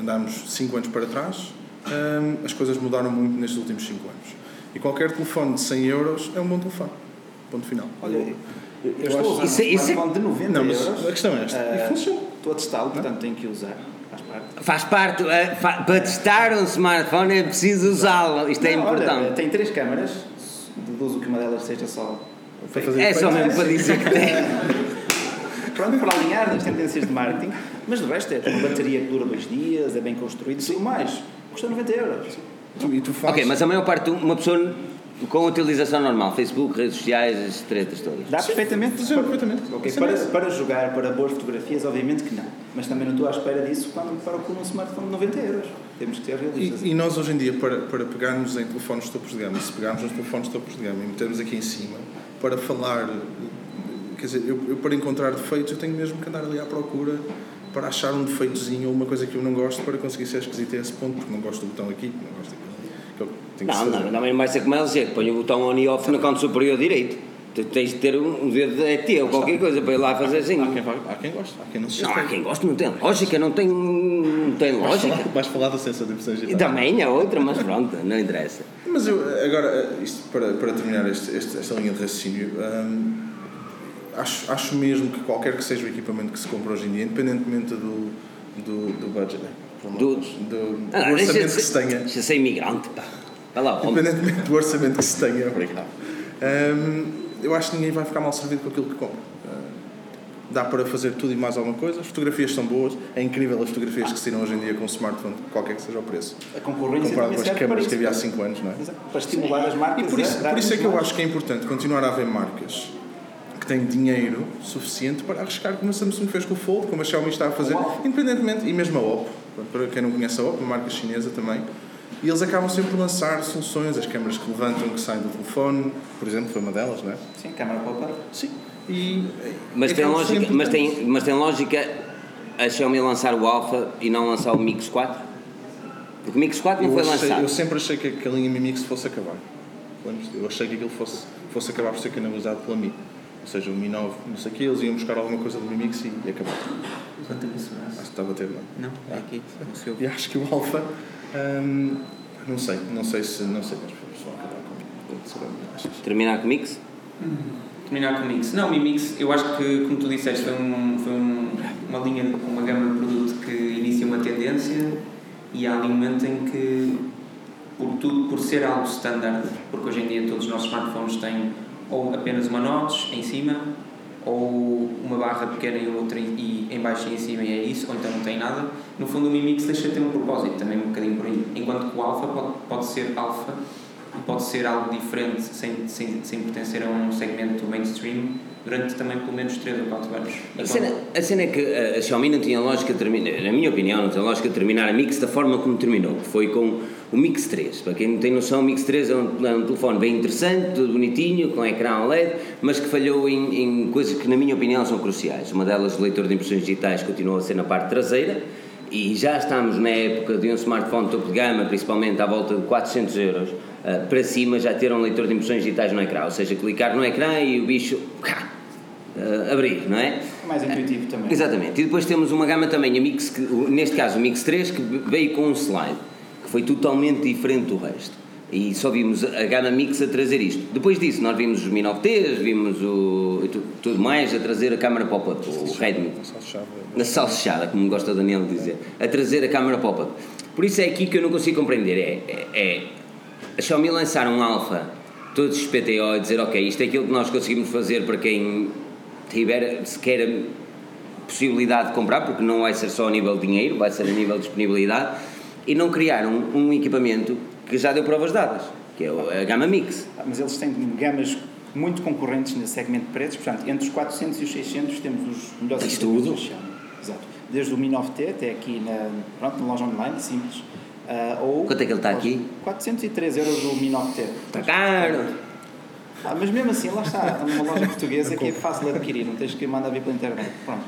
andarmos 5 anos para trás, hum, as coisas mudaram muito nestes últimos 5 anos. E qualquer telefone de 100 euros é um bom telefone. Ponto final. Olha, eu, eu Eu estou a acho- usar Isso é- um isso é- smartphone de 90 Não, mas euros. a questão é esta. Ah, E funciona. Estou a testá-lo, portanto tenho que usar. Faz parte. Faz parte, eh, fa- para testar um smartphone é preciso usá-lo, isto é Não, olha, importante. tem três câmaras, deduzo que uma delas seja só. É só mesmo para dizer que tem. pronto, para alinhar nas tendências de marketing, mas de resto é uma bateria que dura dois dias, é bem construído, e tudo mais. Custa 90 euros. Tu- E tu fazes. Ok, mas a maior parte, uma pessoa com utilização normal, Facebook, redes sociais, as tretas todas. Dá perfeitamente. Funciona perfeitamente. Ok, Sim, para, para jogar, para boas fotografias, obviamente que não. Mas também não estou à espera disso quando para com um smartphone de 90 euros. Temos que ser realistas. E, e nós hoje em dia, para, para pegarmos em telefones de topos de gama, se pegarmos nos telefones de topos de gama e metermos aqui em cima, para falar, quer dizer, eu, eu para encontrar defeitos eu tenho mesmo que andar ali à procura para achar um defeitozinho ou uma coisa que eu não gosto para conseguir ser esquisito a esse ponto, porque não gosto do botão aqui, não gosto daquilo. Não, não, também não vai ser como ela dizer, põe o botão on e off no canto superior direito. Tens de ter um dedo de ET ou qualquer coisa para ir lá fazer assim. Há quem, há quem gosta, há quem não se Não, há quem gosta, não tem lógica, não tem, não tem Vais lógica. falar- Vais falar do sensor de impressão E digital. também é outra, mas pronto, não interessa. Mas eu, agora, isto para, para terminar este, este- esta linha de raciocínio, hum, acho, acho mesmo que qualquer que seja o equipamento que se compra hoje em dia, independentemente do, do, do budget, né? Do- do, do Ah, orçamento deixa, que se tenha, deixa ser imigrante, pá. Vai lá, independentemente do orçamento que se tenha, obrigado. Hum, eu acho que ninguém vai ficar mal servido com aquilo que compra. Dá para fazer tudo e mais alguma coisa. As fotografias são boas. É incrível as fotografias que se tiram hoje em dia com um smartphone, qualquer que seja o preço. A concorrência Comparado com as câmaras para que havia há isso. 5 anos, não é? Exato, Para estimular as marcas E por isso, a dar por isso é que eu acho que é importante continuar a haver marcas que têm dinheiro suficiente para arriscar como a Samsung fez com o Fold, como a Xiaomi está a fazer, independentemente, e mesmo a Oppo, para quem não conhece a Oppo, uma marca chinesa também, e eles acabam sempre por lançar soluções, as câmaras que levantam, que saem do telefone, por exemplo, foi uma delas, não é? Sim, câmara pop-up. Sim. E, Mas tem, lógica, mas, tem, mas tem lógica a Xiaomi lançar o Alpha e não lançar o Mix 4? Porque o Mix 4 não Eu, foi achei- lançado. eu sempre achei que, que a linha Mi Mix fosse acabar. Eu achei que aquilo fosse, fosse acabar por ser canalizado pela Mi. Ou seja, o Mi 9, não sei o quê, eles iam buscar alguma coisa do Mi Mix e, e acabar. Quanto isso, Acho que estava a ter, não. Não, é aqui, no seu. E acho que o Alpha, hum, não sei, não sei se, não sei, mas vão acabar com? Terminar com o Mix? Terminar com o Mix. Não, o Mi Mix, eu acho que, como tu disseste, foi, um, foi um, uma linha, uma gama de produto que inicia uma tendência e há ali um momento em que, por, tudo, por ser algo standard, porque hoje em dia todos os nossos smartphones têm ou apenas uma notch em cima ou uma barra pequena e outra e em baixo e em cima e é isso, ou então não tem nada. No fundo o Mi Mix deixa de ter um propósito, também um bocadinho por aí. Enquanto que o Alpha pode, pode ser Alpha e pode ser algo diferente sem, sem, sem pertencer a um segmento mainstream durante também pelo menos 3 ou 4 anos. A cena, a cena é que a, a Xiaomi não tinha lógica terminar, na minha opinião, não tinha lógica terminar a Mix da forma como terminou, que foi com o Mix 3. Para quem não tem noção, o Mix 3 é um, é um telefone bem interessante, tudo bonitinho, com ecrã OLED, mas que falhou em, em coisas que, na minha opinião, são cruciais. Uma delas, o leitor de impressões digitais, continua a ser na parte traseira, e já estamos na época de um smartphone topo de gama, principalmente à volta de 400 euros, ah, para cima já ter um leitor de impressões digitais no ecrã, ou seja, clicar no ecrã e o bicho ah, abrir, não é? É mais intuitivo também. Exatamente. E depois temos uma gama também, a Mix, neste caso o Mix 3, que veio com um slide, que foi totalmente diferente do resto. E só vimos a gama Mix a trazer isto. Depois disso, nós vimos os Mi 9Ts, vimos o, tu- tudo mais a trazer a câmara pop-up, o Redmi. Na salsichada, como gosta o Daniel de dizer, a trazer a câmara pop-up. Por isso é aqui que eu não consigo compreender. É, é, é a Xiaomi lançar um alfa, todos os PTO, e dizer, ok, isto é aquilo que nós conseguimos fazer para quem tiver sequer a possibilidade de comprar, porque não vai ser só a nível de dinheiro, vai ser a nível de disponibilidade, e não criar um, um equipamento que já deu provas dadas, que é o- a gama Mix. Ah, Mas eles têm gamas muito concorrentes nesse segmento de preços, portanto, entre os 400 e os 600 temos os melhores Tens equipamentos tudo. Exato. Desde o Mi 9T até aqui na, pronto, na loja online, simples. Ah, ou Quanto é que ele está aqui? 403 euros o Mi 9T. Está caro! Ah, mas mesmo assim, lá está, está numa loja portuguesa que é fácil de adquirir, não tens que mandar vir pela internet. Pronto.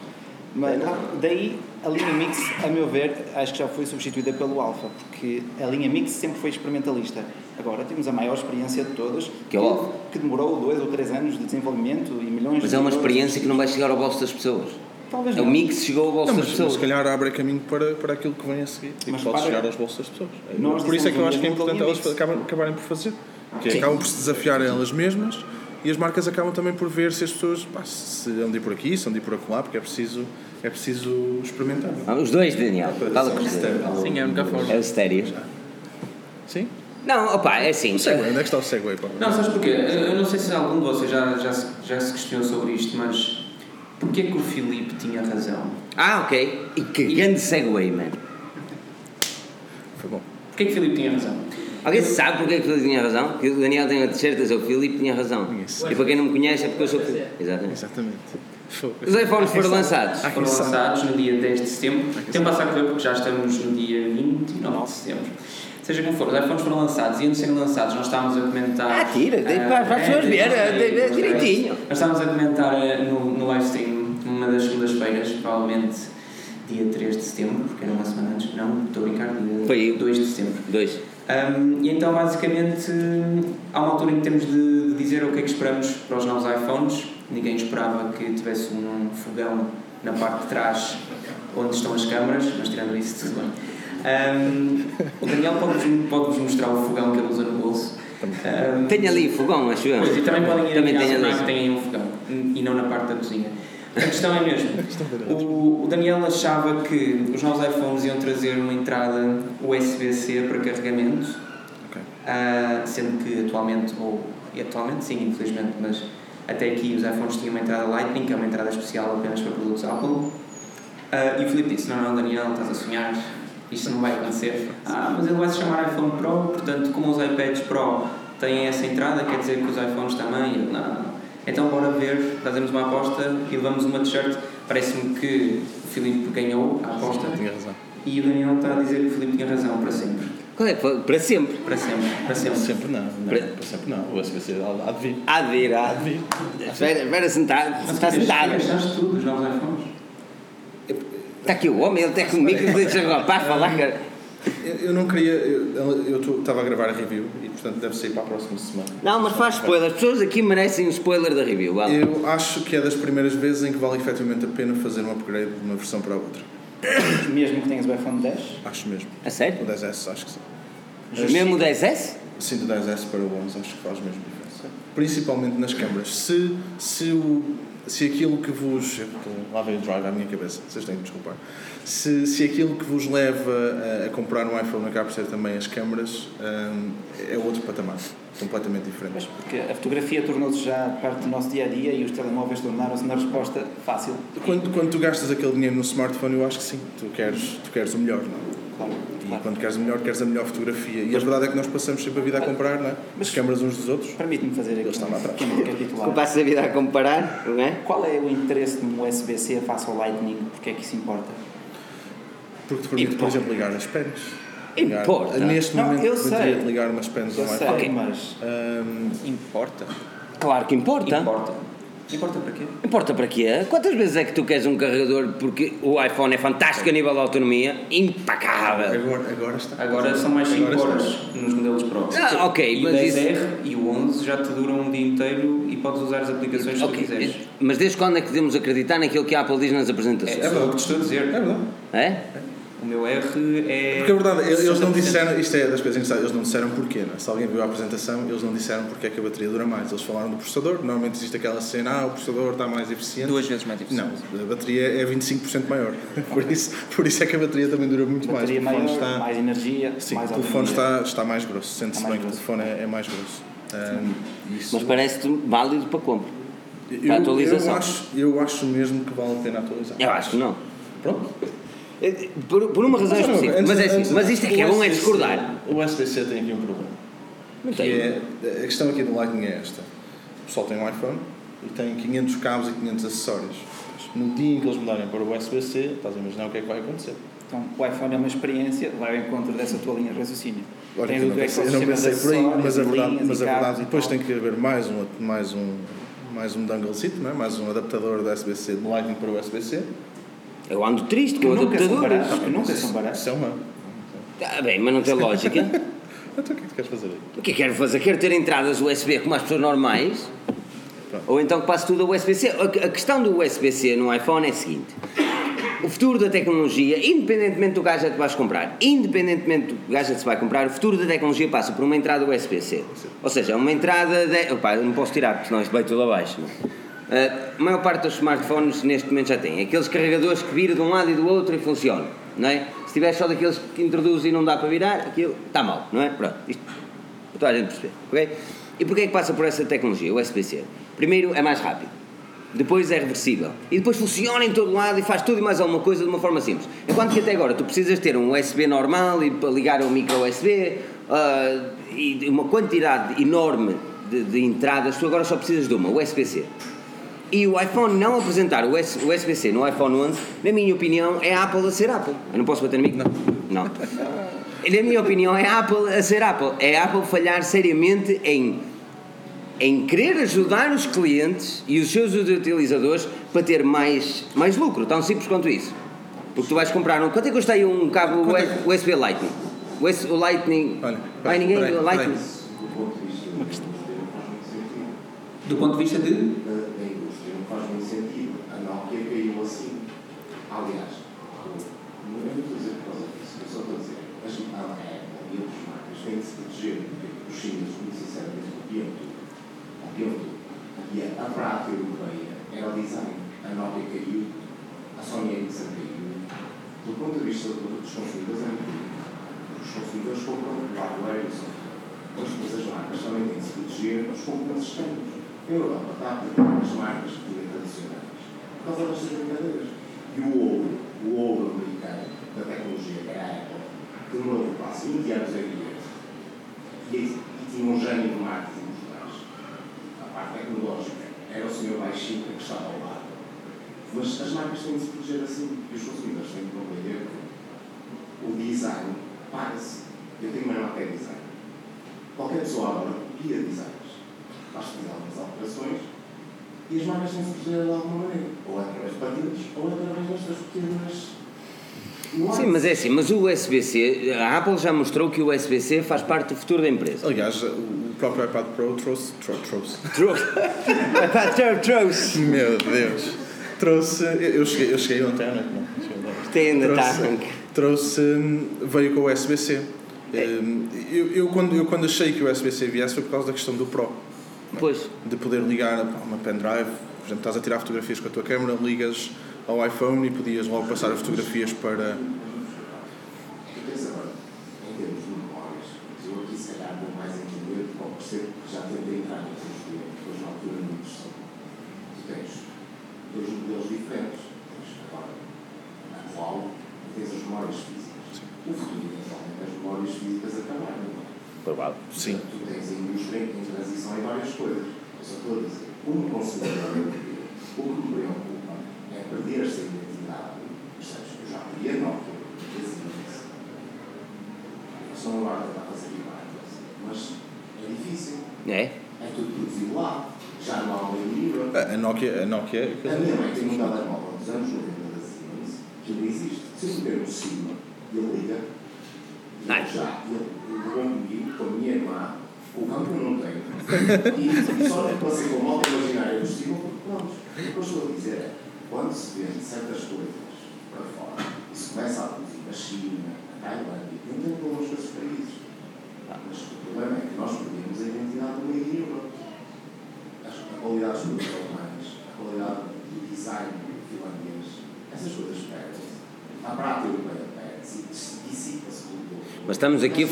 Mas daí a linha Mix, a meu ver, acho que já foi substituída pelo Alpha, porque a linha Mix sempre foi experimentalista. Agora temos a maior experiência de todas, Que é o Alpha. que demorou dois ou três anos de desenvolvimento e milhões Mas de é uma experiência que não vai chegar ao bolso das pessoas. Talvez O não. Mix chegou ao bolso Não, das mas, pessoas. mas se calhar abre caminho para, para aquilo que vem a seguir e Mas pode para- chegar aos bolsos das pessoas. Nós por isso é que eu acho que é o importante elas acabam, acabarem por fazer. Que é, Sim. acabam por se desafiar a elas mesmas e as marcas acabam também por ver se as pessoas pá, se andam de ir por aqui, se andam de ir por acolá, porque é preciso, é preciso experimentar. não? Ah, Os dois, Daniel. Fala com. Sim, é a única forma. É o estéreo. Sim? Não, opá, é assim. O Segway, onde é que está o Segway? Pá? Não, sabes porquê? Eu não sei se algum de vocês já, já, se, já se questionou sobre isto, mas Porquê que o Filipe tinha razão? Ah, ok. E que grande segue, man. Foi bom. Porquê que o Filipe tinha razão? Alguém sabe porque é que o Filipe tinha razão? Que o Daniel tem a certeza, o Filipe tinha razão. Ninguém E para quem não me conhece é porque eu sou o Filipe. Exatamente. Exatamente. Os iPhones foram lançados. Foram lançados no dia 10 de setembro. Tem passar a correr porque já estamos no dia 29 de setembro. Seja como for, os iPhones foram lançados e antes de serem lançados nós estávamos a comentar. Ah, tira, para- para as pessoas é, é, direitinho. Nós estávamos a comentar eh, no, no live stream, numa das segundas-feiras, provavelmente dia 3 de setembro, porque era uma semana antes. Não, estou a brincar, dia Foi 2 de setembro. Dois. Um, e então, basicamente, há uma altura em que temos de, de dizer o que é que esperamos para os novos iPhones. Ninguém esperava que tivesse um fogão na parte de trás onde estão as câmaras, mas tirando isso, tudo bem. Um, o Daniel pode-vos pode mostrar o fogão que ele usa no bolso. Um, Tenho ali fogão, acho eu. Pois, e também podem ir Também a tenho casa ali. que têm um fogão e não na parte da cozinha. A questão é mesmo. O, o Daniel achava que os novos iPhones iam trazer uma entrada USB-C para carregamento, Ok. ah, sendo que atualmente, ou e atualmente sim, infelizmente, mas até aqui os iPhones tinham uma entrada Lightning, que é uma entrada especial apenas para produtos Apple. Ah, e o Filipe disse: Não, não, Daniel, estás a sonhar, isto não vai acontecer. Ah, mas ele vai se chamar iPhone Pro, portanto, como os iPads Pro têm essa entrada, quer dizer que os iPhones também. Eu, não, não. Então, bora ver, fazemos uma aposta e levamos uma t-shirt. Parece-me que o Filipe ganhou a aposta razão. e o Daniel está a dizer que o Filipe tinha razão para sempre. Qual é que foi? Para sempre. Para sempre, para sempre. Sempre não. não. Para- Para sempre não. O USB-C há de vir. Há de vir, há de vir. Espera, espera sentado. Está sentado. Gastaste tudo os novos iPhones? Está aqui o homem, ele até comigo, deixa o rapaz falar, cara. Eu, não queria. Eu estava a gravar a review e, portanto, deve sair para a próxima semana. Não, mas faz spoiler. As pessoas aqui merecem um spoiler da review. vale? Eu acho que é das primeiras vezes em que vale efetivamente a pena fazer um upgrade de uma versão para a outra. Mesmo que tenhas o iPhone 10, Acho mesmo. A sério? O 10S, acho que sim. Mesmo o 10S? Sim, do 10S para o 11, acho que faz mesmo diferença. Principalmente nas câmaras. Se, se, o, se aquilo que vos. Lá vem o drive à minha cabeça, vocês têm que desculpar. Se, se aquilo que vos leva a, a comprar um iPhone acaba por ser também as câmaras, hum, é outro patamar. Completamente diferente. mas porque a fotografia tornou-se já parte do nosso dia a dia e os telemóveis tornaram-se uma resposta fácil. Quando, quando tu gastas aquele dinheiro no smartphone, eu acho que sim. Tu queres, tu queres o melhor, não é? Claro, E claro. quando queres o melhor, queres a melhor fotografia. E a verdade é que nós passamos sempre a vida a comprar, não é? As câmaras uns dos outros. Permite-me fazer aqui Eles estão lá um atrás. Tu passas a vida a comparar, não é? Qual é o interesse de um USB-C face ao Lightning? Porque é que isso importa? Porque te permite, por exemplo, ligar as pens. Ligar- Importa. Neste Não, momento, eu poderia sei. ligar umas pens ao iPhone. mas Hum, importa. Claro que importa. Importa. Importa para quê? Importa para quê? Quantas vezes é que tu queres um carregador porque o iPhone é fantástico a nível de autonomia? Impecável. agora, agora está. Agora são mais 5 Agora horas está. nos modelos Pro. Ah, ok, E o mas 10R e o 11 já te duram um dia inteiro e podes usar as aplicações que tu Ok, quiseres. Mas desde quando é que devemos acreditar naquilo que a Apple diz nas É, apresentações? é o que te estou a dizer. É verdade. É? O meu R é. Porque a verdade, eles eles não 60%. disseram, isto é das coisas engraçadas, eles não disseram porquê, não é? Se alguém viu a apresentação, eles não disseram porque é que a bateria dura mais. Eles falaram do processador, normalmente existe aquela cena, ah, o processador está mais eficiente. Duas vezes mais Não, a bateria é 25% maior. por, isso, por isso é que a bateria também dura muito mais. Bateria O telefone maior, está, mais energia, sim, mais o telefone está, está mais grosso. Sente-se mais bem que o grosso. telefone é, é mais grosso. Ahm, isso- Mas parece-te válido para compra. eu, para atualização. Eu acho, eu acho mesmo que vale a pena atualizar. Eu acho que não. Pronto. Por, por uma razão específica. Mas é assim, antes- mas isto é que é o bom é discordar. O USB-C tem aqui um problema. Não Que é, a questão aqui do Lightning é esta. O pessoal tem um iPhone e tem 500 cabos e 500 acessórios. No dia em que eles mudarem para o USB-C, estás a imaginar o que é que vai acontecer. Então, o iPhone é uma experiência, vai ao encontro dessa tua linha de raciocínio. Olha, Tem eu não pensei, eu não pensei por aí, mas a verdade, linhas mas a verdade cabos e depois tem que haver mais um, mais um, mais um donglezito, não é? mais um adaptador da USB-C, do Lightning para o USB-C. Eu ando triste Que com nunca são adaptadores. baratos, que nunca são baratos. É uma. Ah, bem, mas não tem lógica. Então o que é que tu queres fazer aí? O que é que quero fazer? Quero ter entradas USB como as pessoas normais. Pronto. Ou então que passe tudo a USB-C. A questão do USB-C no iPhone é a seguinte. O futuro da tecnologia, independentemente do gadget que vais comprar, independentemente do gadget que se vai comprar, o futuro da tecnologia passa por uma entrada USB-C. Ou seja, uma entrada de... Opa, não posso tirar, porque senão isto vai tudo abaixo. não é? A maior parte dos smartphones neste momento já tem aqueles carregadores que viram de um lado e do outro e funcionam. Não é? Se tiver só daqueles que introduzem e não dá para virar, aquilo está mal, não é? Pronto, isto toda a gente perceber, ok? E porquê é que passa por essa tecnologia, o USB-C? Primeiro, é mais rápido. depois é reversível. E depois funciona em todo lado e faz tudo e mais alguma coisa de uma forma simples. Enquanto que até agora tu precisas ter um USB normal e para ligar um micro USB ah, e uma quantidade enorme de, de entradas, tu agora só precisas de uma, USB-C. E o iPhone não apresentar o US- o USB-C no iPhone 11, na minha opinião, é a Apple a ser Apple. Eu não posso bater no mic? Não. Não. Na minha opinião, é a Apple a ser Apple. É a Apple falhar seriamente em, em querer ajudar os clientes e os seus utilizadores para ter mais, mais lucro. Tão simples quanto isso. Porque tu vais comprar um. Quanto é que custa aí um cabo Quanto é USB Lightning? O US- o Lightning. Olha, Vai ninguém? peraí, o Lightning. peraí. Do ponto de vista de faz muito sentido. Do ponto de vista de. da, da indústria, não faz muito sentido. A Nokia caiu assim. Aliás, não é muito dizer por causa disso, eu só estou a dizer, a Apple e outras marcas têm de se proteger, porque os chineses, muito sinceramente, copiam tudo. Copiam tudo. E a, a prática europeia era o design. A Nokia caiu, a Sony Ericsson caiu. Do ponto de vista do- dos consumidores, é muito difícil. Os consumidores compram hardware e software. Mas as marcas também têm de se proteger aos concorrentes externos. A Europa está a proteger as marcas que tradicionais por causa das brincadeiras. E o ouro, o ouro americano, da tecnologia, que era a Apple, demorou quase 20 anos a vir. E, tinha um gênio de marketing por trás. A parte tecnológica era o senhor baixinho que estava ao lado. Mas as marcas têm de se proteger assim e os consumidores têm de compreender que o design paga-se. Eu tenho uma nota de design. Qualquer pessoa agora copia designs. Faz fazer algumas alterações e as marcas têm de de alguma maneira. Ou através de patentes, ou através destas pequenas. Sim, mas é assim, mas o USB-C, a Apple já mostrou que o USB-C faz parte do futuro da empresa. Aliás, o próprio iPad Pro trouxe. tro- trouxe. Trouxe. Trouxe. Meu Deus. Trouxe. Eu eu cheguei, eu cheguei ontem à noite, não. cheguei ontem. Tem ainda está. trouxe, trouxe veio com o USB-C. Hum, Eu, eu, quando, eu quando achei que o USB-C viesse foi por causa da questão do Pro. Pois. De poder ligar a uma pendrive, por exemplo, estás a tirar fotografias com a tua câmera, ligas ao iPhone e podias logo passar as fotografias para. Tu tens agora, em termos de memórias, eu aqui se calhar vou mais entender, ou percebo que já tentei entrar nesse estudo, depois na altura não me interessou. Tu tens dois modelos diferentes. Tens agora e tens as memórias físicas. O futuro, eventualmente, as memórias físicas acabaram. Provável. Sim. Tu tens indústria em transição em várias coisas. Eu só estou a dizer, como consumidor, o que me preocupa é perder essa identidade. Percebes? Eu já queria Nokia, dizia isso. Eu sou uma marca para fazer imagens, mas é difícil. É? É tudo produzido lá. Já não há uma livre. A a Nokia. A Nokia A minha mãe tem um telemóvel dos anos 90 da Siemens que ainda existe. Se eu meter no cima, ele liga. E Ai. já, ele ligou comigo, com a minha irmã, o campo eu não tenho. E, e só passei com a moto imaginária cima, porque pronto. O que eu estou a dizer é, quando se vende certas coisas para fora, e se começa a produzir na China, na Tailândia, não tem problemas com esses países. Mas o problema é que nós perdemos a identidade do meio Europe as- a qualidade dos produtos alemães, a qualidade do design finlandês, essas coisas perdem-se. A prática europeia perde-se e dissipa-se todo. Mas estamos aqui-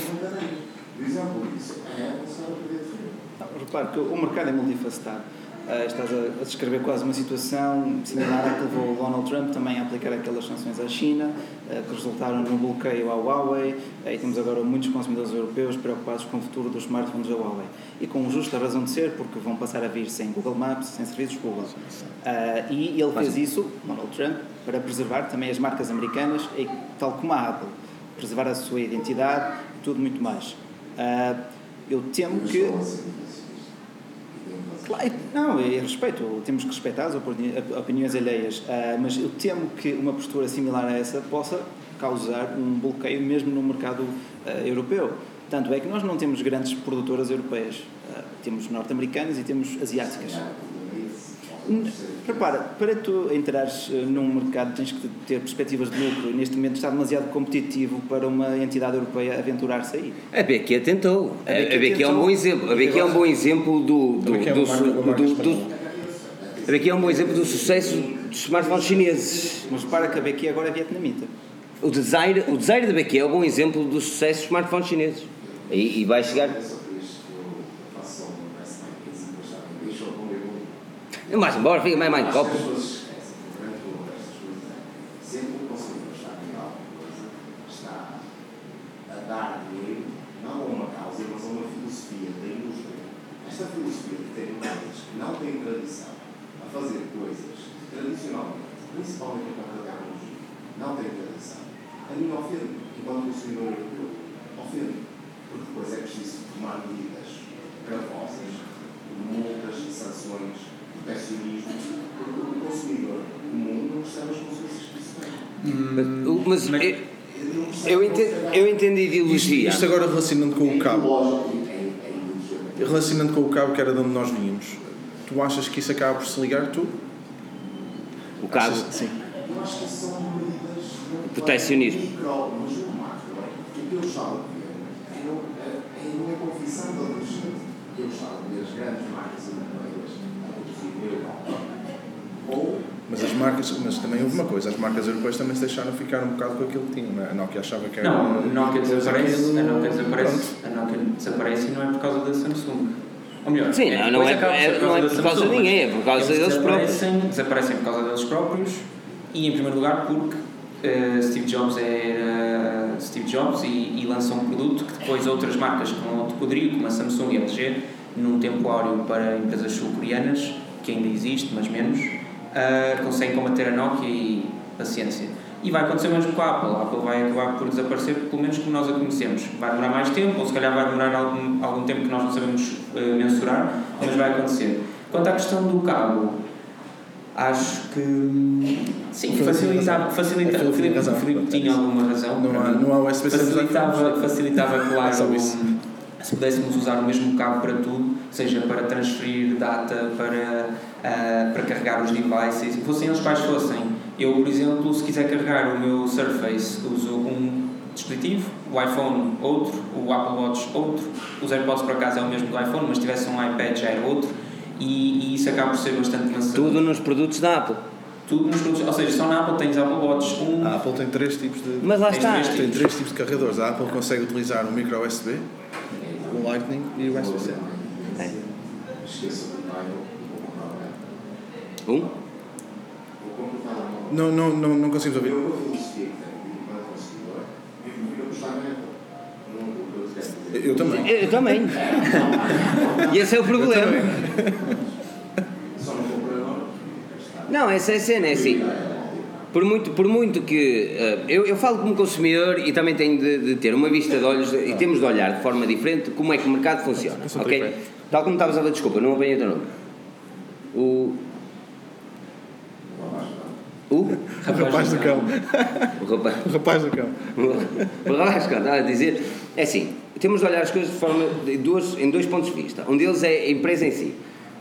Disso é a Apple estar a perder de frente. Não, repare que o mercado é multifacetado. Ah, estás a, a descrever quase uma situação similar à que levou o Donald Trump também a aplicar aquelas sanções à China, ah, que resultaram no bloqueio à Huawei, ah, e temos agora muitos consumidores europeus preocupados com o futuro dos smartphones da Huawei. E com justa razão de ser, porque vão passar a vir sem Google Maps, sem serviços Google. Ah, e ele fez isso, Donald Trump, para preservar também as marcas americanas, e, tal como a Apple, preservar a sua identidade e tudo muito mais. Ah, eu temo que. estão a ser negacionistas. Têm razão. Claro, não, eu respeito, temos que respeitar as opini- opiniões alheias, ah, mas eu temo que uma postura similar a essa possa causar um bloqueio mesmo no mercado ah, europeu. Tanto é que nós não temos grandes produtoras europeias, temos norte-americanas e temos asiáticas. Repara, para tu entrares eh, num mercado tens que ter perspectivas de lucro e neste momento está demasiado competitivo para uma entidade europeia aventurar-se aí. A BQ tentou. A, BQ é um tentou. bom exemplo. A BQ é um bom exemplo do. do, é do, a BQ é um bom exemplo do sucesso dos smartphones chineses. Mas repara que a BQ agora é vietnamita. O design, o design da BQ é um bom exemplo do sucesso dos smartphones chineses. E, e vai chegar. É só por isto que eu faço só uma peça mais que assim, mas também deixou com o meu Mais embora, fica mais, mais copo. é, dar dinheiro, não a uma causa, mas a uma filosofia da indústria. Esta filosofia de ter que não têm tradição a fazer coisas tradicionalmente, principalmente não têm tradição, a mim ofende, enquanto consumidor europeu, ofende. Porque depois é preciso tomar medidas gravosas, multas, sanções, porque o consumidor comum não percebe as consequências que isso tem. Mas, Mas- eu, não eu, entendo, eu a ideologia. isto agora relacionando com o cabo, é, é relacionando com o cabo que era de onde nós vínhamos, tu achas que isso acaba por se ligar tu? O cabo. Achas- Sim. Eu acho que são medidas. não Protecionismo. Micro, mas o macro, é? o que eu gostava de ver é, é, é uma confissão da adolescente. Eu gostava de ver as grandes marcas europeias a produzir no Europa. Ou Mas as marcas, mas também houve uma coisa, as marcas europeias também se deixaram ficar um bocado com aquilo que tinham, não é? A Nokia achava que era. Não, a Nokia desaparece, aquilo- a Nokia desaparece, a Nokia desaparece e não é por causa da Samsung. Ou melhor, Sim, não, não é- é- não é por causa de ninguém, é por causa eles deles próprios. desaparecem, Desaparecem por causa deles próprios e, em primeiro lugar, porque eh, Steve Jobs era Steve Jobs e, e lançou um produto que depois outras marcas com outro poderio, como a Samsung e a LG, num tempo áureo para empresas sul-coreanas, que ainda existe, mas menos, ah, conseguem combater a Nokia e paciência. E vai acontecer o mesmo com a Apple. A Apple vai acabar por desaparecer, pelo menos como nós a conhecemos. Vai demorar mais tempo, ou se calhar vai demorar algum, algum tempo que nós não sabemos eh, mensurar, mas vai acontecer. Quanto à questão do cabo, acho que sim, Filipe facilitava, facilitava, o Filipe, O Filipe tinha alguma razão. Não há, não há USB facilitava, facilitava É claro, só isso. se pudéssemos usar o mesmo cabo para tudo, seja para transferir data, para, ah, para carregar os devices, fossem eles quais fossem. Eu, por exemplo, se quiser carregar o meu Surface, uso um dispositivo, o iPhone outro, o Apple Watch outro, os AirPods por acaso é o mesmo do iPhone, mas se tivesse um iPad já era outro, e, e isso acaba por ser bastante maçante. Tudo nos produtos da Apple. Tudo nos produtos, ou seja, só na Apple tens Apple Watch 1, A Apple tem três tipos de. Mas lá está. três Tem três tipos de carregadores. A Apple consegue utilizar o micro USB, o Lightning e o USB-C. Esqueça do pai, vou comprar Um? Vou comprar. Não, não, não, não conseguimos ouvir. Eu, também. Eu, eu também. E esse é o problema. Só não essa é a cena, é assim. Por muito, por muito que. eh, eu, eu falo como consumidor e também tenho de, de ter uma vista de olhos e temos de olhar de forma diferente como é que o mercado funciona. Ok? Tal como estavas a ver, desculpa, não apanhei o teu nome. O. O? O rapaz do cão. O rapaz. O rapaz do cão. O rapaz, cara, estava a dizer. É assim, temos de olhar as coisas de forma, de duas, em dois pontos de vista. Um deles é a empresa em si.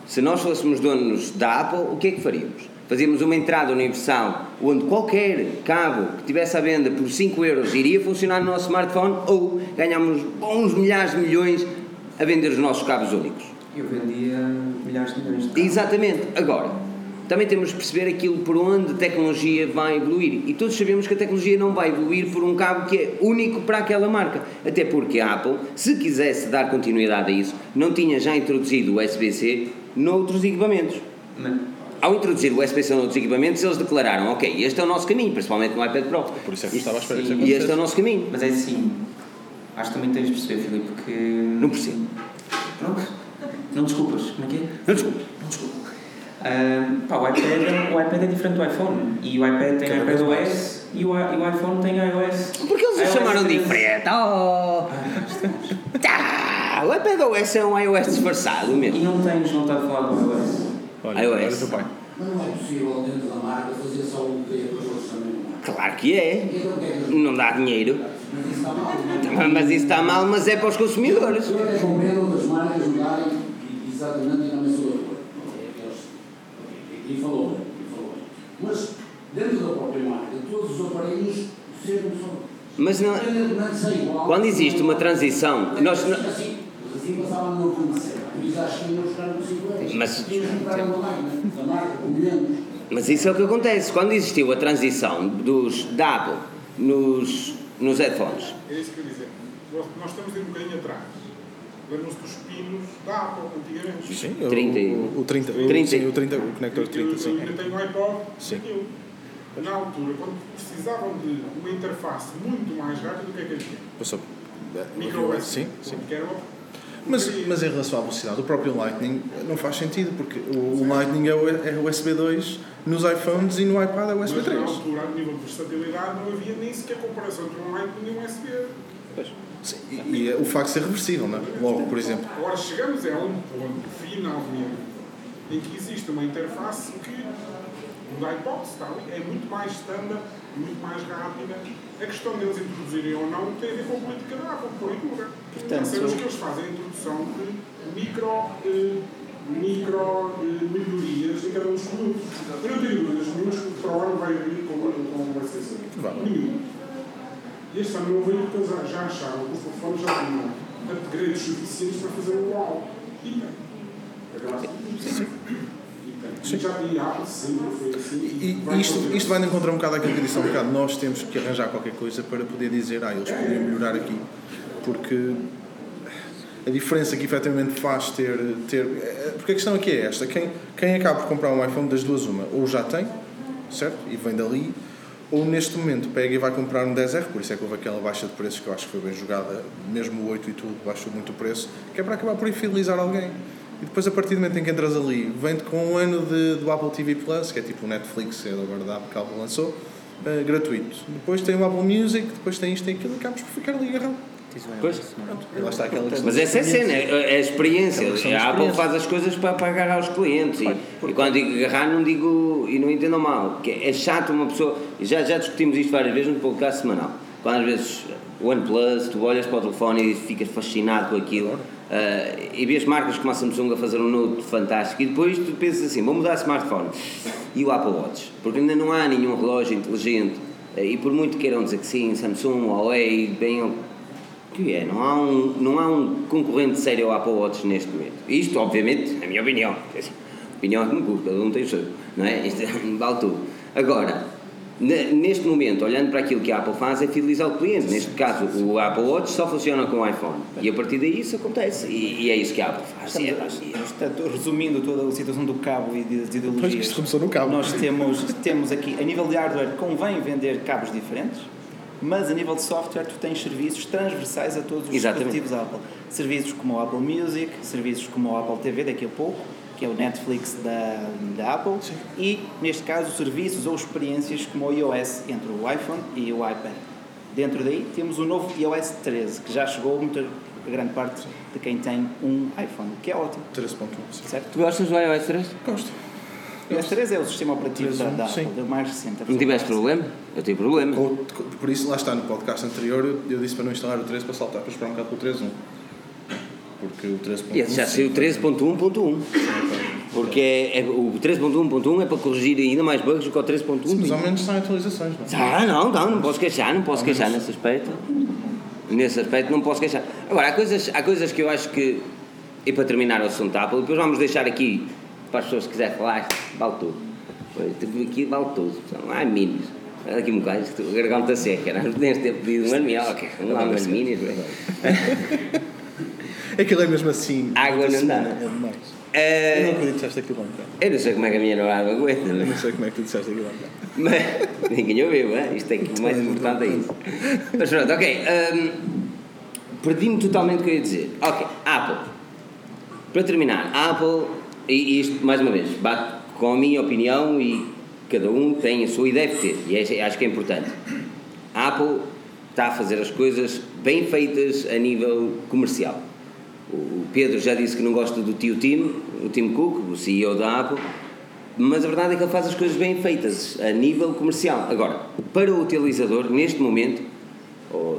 Se nós fôssemos donos da Apple, o que é que faríamos? Fazíamos uma entrada universal onde qualquer cabo que tivesse à venda por 5 euros iria funcionar no nosso smartphone ou ganhámos bons milhares de milhões a vender os nossos cabos únicos. eu vendia milhares de milhões de cabos. Exatamente. Agora, também temos de perceber aquilo por onde a tecnologia vai evoluir. E todos sabemos que a tecnologia não vai evoluir por um cabo que é único para aquela marca. Até porque a Apple, se quisesse dar continuidade a isso, não tinha já introduzido o USB-C noutros equipamentos. Mas- Ao introduzir o USB-C noutros equipamentos, eles declararam: Ok, este é o nosso caminho, principalmente no iPad Pro. Por isso é que eu estava à espera que isso E este é o nosso caminho. Mas é assim, acho que também tens de perceber, Filipe, que. Não percebo. Pronto. Não desculpas, como é que é? Não desculpa. Não desculpa. Ah, pá, o, iPad, o iPad é diferente do iPhone. E o iPad tem Cada iPadOS e o, e o iPhone tem iOS. Porque eles o chamaram 13. diferente. Oh! Tá! O iPadOS é um iOS disfarçado E mesmo. não tens vontade de falar do iOS? Olha, iOS. olha o pai. Mas não é possível dentro da marca fazer só o que é para os outros também é. Claro que é. Então o é Não dá dinheiro. Mas isso está mal. é? Mas isso está mal, mas é para os consumidores. Outras marcas mudarem exatamente também sou a favor. Ok, aqueles- ok, E falou e. Mas dentro da própria marca, todos os aparelhos só. Mas não, igual, quando existe uma transição, nós, Assim, assim, mas assim 5 euros. Mas- isso é o que acontece. Quando existiu a transição dos da Apple nos, nos headphones, É isso que eu ia dizer. Nós estamos a ir um bocadinho atrás. Lembram-se dos pinos da Apple, antigamente. Sim, 30 e- o, o, o 30, o, 30. sim, o 30, o conector 30, sim. Eu ainda tenho um iPod, Sim. aquilo. Na altura, quando precisavam de uma interface muito mais rápida, o que é que eles tinham? Passou. Micro USB. Sim, sim. Que era uma Mas, mas em relação à velocidade, o próprio Lightning não faz sentido, porque o, o Lightning é, o, é USB 2 nos iPhones e no iPad é USB Mas na 3. altura, a nível de versatilidade, não havia nem sequer comparação entre um Lightning e um USB. Sim, e, e é o facto de ser reversível, não é? Logo, por exemplo. Agora chegamos a um ponto, finalmente, em que existe uma interface que o da iPod está ali, é muito mais standard, muito mais rápida. A questão deles introduzirem ou não tem a ver com a política da Apple, por dura. Portanto, Sabemos que eles fazem a introdução de micro, eh, micro eh, melhorias em cada um dos produtos. Eu não tenho dúvidas nenhumas que o Pro ano vai vir com, com assim. Vai. Nenhuma. E este ano não veio porque eles já- acharam que os telefones já tinham upgrades suficientes para fazer o UAU. E tem. É? Sim. E assim. E, isto, isto vai encontrar um bocado àquilo que disse há um bocado. Nós temos que arranjar qualquer coisa para poder dizer, ah, eles podiam melhorar aqui. Porque a diferença que efetivamente faz ter. ter é- porque a questão aqui é esta: quem, quem acaba por comprar um iPhone das duas, uma, ou já tem, certo? E vem dali, ou neste momento pega e vai comprar um 10R, por isso é que houve aquela baixa de preços que eu acho que foi bem jogada, mesmo o 8 e tudo baixou muito o preço, que é para acabar por infidelizar alguém. E depois, a partir do momento em que entras ali, vem-te com um ano de, do Apple TV Plus, que é tipo o Netflix, é agora da Apple que a Apple lançou, eh, gratuito. Depois tem o Apple Music, depois tem isto e aquilo, acabas por ficar ali agarrado. Pois. Está aquela questão. Mas essa é a cena, é a experiência. É A Apple faz as coisas para, para agarrar os clientes. E, e quando digo agarrar, não digo, e não entendam mal, que é chato uma pessoa. Já, já discutimos isto várias vezes no podcast semanal. Quando às vezes o OnePlus, tu olhas para o telefone e ficas fascinado com aquilo. ah, e vês marcas como a Samsung a fazer um Note fantástico e depois tu pensas assim, vou mudar smartphone e o Apple Watch, porque ainda não há nenhum relógio inteligente ah, e por muito queiram dizer que sim, Samsung, Huawei, bem que é, não há um, não há um concorrente sério ao Apple Watch neste momento. Isto, obviamente, é a minha opinião. É assim, opinião é que me custa, cada um tem o seu, não é? Isto vale tudo. Agora, ne- neste momento, olhando para aquilo que a Apple faz, é fidelizar o cliente. Neste caso, o Apple Watch só funciona com o iPhone. E a partir daí isso acontece. E, e é isso que a Apple faz. É, Estamos, e- portanto, resumindo toda a situação do cabo e das Pois, ideologias, isto começou no cabo. nós temos, temos aqui, a nível de hardware, convém vender cabos diferentes, mas a nível de software, tu tens serviços transversais a todos os Exatamente. dispositivos Apple. Serviços como o Apple Music, serviços como o Apple TV, daqui a pouco, que é o Netflix da, da Apple, e, neste caso, serviços ou experiências como o iOS entre o iPhone e o iPad. Dentro daí, temos o novo iOS 13, que já chegou a muita, a grande parte de quem tem um iPhone, o que é ótimo. 13.1. sim. Certo? Tu gostas do iOS 3? Gosto. O iOS 13 é o sistema operativo da, da Sim. Apple, o mais recente. Não tiveste problema? Eu tive problema. Ou, por isso, lá está, no podcast anterior, eu, eu disse para não instalar o 13 para saltar, para esperar um bocado pelo 3.1. Porque o 13.1. E esse já saiu 13.1.1. Porque é, é- o 13.1.1 é para corrigir ainda mais bugs do que o 13.1. Sim, mas ao menos saem atualizações, não é? Ah, não, não, não posso queixar, não posso queixar nesse aspecto. Nesse aspecto não posso queixar. Agora, há coisas, há coisas que eu acho que, e para terminar o assunto Apple, depois vamos deixar aqui, pessoas que quiserem falar, vale tudo. Pois, tipo, Aqui vale tudo, não há minis. Olha aqui um bocado, a garganta seca, não podias ter pedido umas minis, ok, vamos lá umas minis. Aquilo é mesmo assim. Água não dá. É demais. Eu não acredito que disseste aquilo há um bocado. eu não sei como é que a minha namorada aguenta, Eu né? não sei como é que tu disseste aquilo há um bocado. Mas ninguém ouviu, hein? isto é que o mais importante é isso. Mas pronto, ok. hum, Perdi-me totalmente o que eu ia dizer. Ok, Apple. Para terminar, Apple, e isto mais uma vez, bate com a minha opinião e cada um tem a sua e deve ter, e é- acho que é importante. A Apple está a fazer as coisas bem feitas a nível comercial. O Pedro já disse que não gosta do tio Tim, o Tim Cook, o CEO da Apple, mas a verdade é que ele faz as coisas bem feitas a nível comercial. Agora, para o utilizador, neste momento,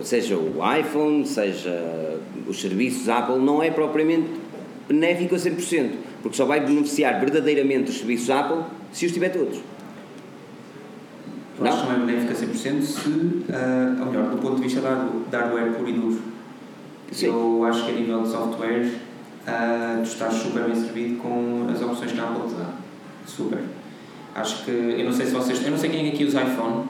seja o iPhone, seja os serviços Apple, não é propriamente benéfico a 100%, porque só vai beneficiar verdadeiramente os serviços Apple se os tiver todos. Que não é benéfico a 100% se, ah, ou melhor, do ponto de vista da da hardware puro e duro. Sim. Eu acho que a nível de software ah, tu estás super bem servido com as opções que a Apple te dá. Super. Acho que, eu não sei se vocês, eu não sei quem é aqui usa iPhone.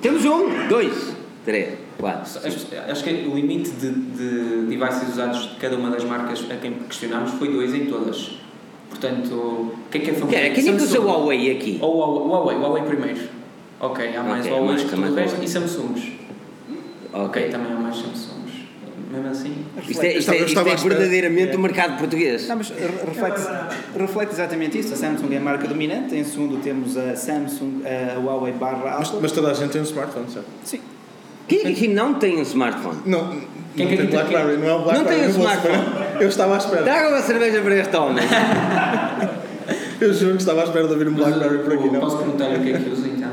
Temos um, dois, três. Quatro. Acho, acho que o limite de, de devices usados de cada uma das marcas a quem questionámos foi dois em todas. Portanto, o que é que é famoso? Quem, quem é que usa o Samsung. Huawei aqui? Ou o Huawei, Huawei primeiro. Ok, há mais Ok, Huawei mais que o resto e Samsungs. Ok, Ok. também há mais Samsungs. Mesmo assim. Isto é, isto é, isto é verdadeiramente o mercado português. Não, mas re- reflete, reflete exatamente isso. A Samsung é a marca dominante. Em segundo temos a Samsung, a Huawei barra Mas, Apple. mas toda a gente tem um smartphone, certo? Sim. Quem é que aqui não tem um smartphone? Não, Quem não é que tem Blackberry, não é o Blackberry. tem um smartphone. esperar. Eu estava à espera. Traga uma cerveja para este homem. Eu juro que estava à espera de ouvir um Blackberry por aqui, Posso não. perguntar-lhe o que é que usa então?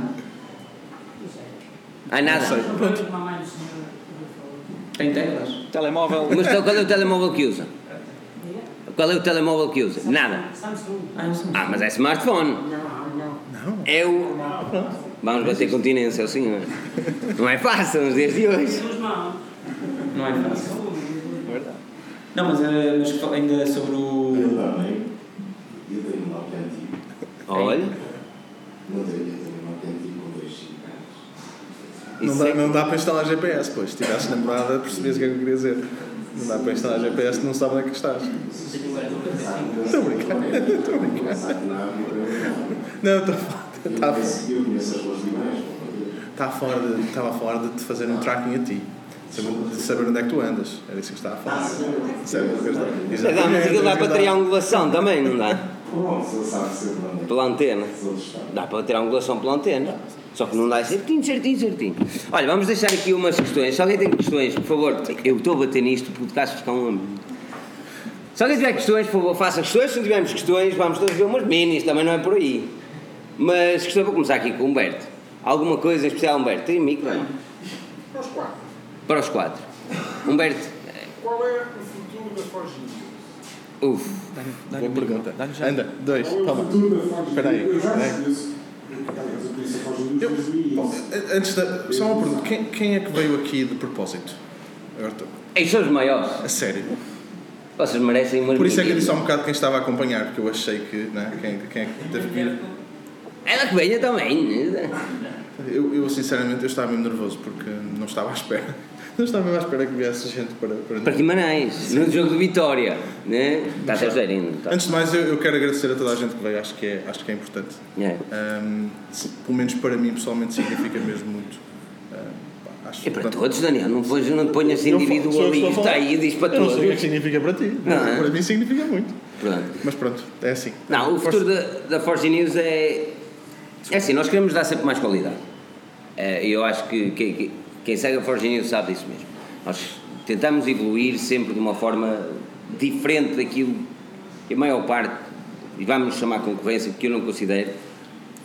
Ah, nada. sei. Tem teclas? Telemóvel. Mas então, qual é o telemóvel que usa? Qual é o telemóvel que usa? Nada. Ah, eu sei. Ah, mas é smartphone. É o. Vamos bater continência, é o senhor. Não é fácil nos dias de hoje. Não é fácil. Não, mas, eh, mas ainda sobre o. Eu também. Eu tenho um Nokia antigo. Olha. Não tenho, eu tenho um Nokia antigo com dois chip anos. Não Isso dá, é- não dá para instalar GPS, pois. Se tivesse namorada, percebias o que é que eu queria dizer. Não dá para instalar GPS, não sabe onde é que estás. Estou a brincar. Estou a brincar. Não, estou a falar. Estava, Eu conheço as duas demais. estava, a falar de, estava a falar de te fazer um tracking a ti. Saber- De saber onde é que tu andas. Era isso que estava a falar. Sério, Dá, mas aquilo dá para triangulação também, não dá? É Pela antena. Dá para triangulação pela antena. Só que não dá certinho, certinho, certinho. Olha, vamos deixar aqui umas questões. Se alguém tem questões, por favor, eu estou a bater nisto, o podcast fica um. Se alguém tiver questões, por favor, faça questões. Se não tivermos questões, vamos todos ver umas minis, também não é por aí. Mas questão, vou começar aqui com o Humberto. Alguma coisa em especial, Humberto? Tem micro? não? Para os quatro. Para os quatro. Humberto, Qual é o futuro da Forge News? uff. Boa pergunta. Anda, dois. Qual é o Toma. futuro da Forge Espera aí, News? Eu início. Antes da. Só uma pergunta. Quem, quem é que veio aqui de propósito? Agora estou- Ei, são os maiores. A sério. Vocês merecem umas Por isso é que eu disse há um bocado quem estava a acompanhar, porque eu achei que. Né, quem, quem é que teve que vir. Ela que venha também. né? Eu, eu, sinceramente, eu estava mesmo nervoso porque não estava à espera. Não estava mesmo à espera que viesse gente para. para... Para Guimarães, no jogo de Vitória. Né? Está a ser. Tá. Antes de mais, eu, eu quero agradecer a toda a gente que veio, acho que é, acho que é importante. É. Se- pelo menos para mim, pessoalmente, significa mesmo muito. Acho, É para portanto, todos, Daniel. Não ponhas, não ponhas individualista falar. aí e diz para Eu não todos. sei o que é que significa para ti. Não é? Para mim significa muito. Pronto. Mas pronto, é assim. Não, o Força. futuro da, da Forge News é. É assim, nós queremos dar sempre mais qualidade. Eh, E eu acho que, que- que quem segue a Forge News sabe disso mesmo. Nós tentamos evoluir sempre de uma forma diferente daquilo que a maior parte, e vamos chamar concorrência, que eu não considero,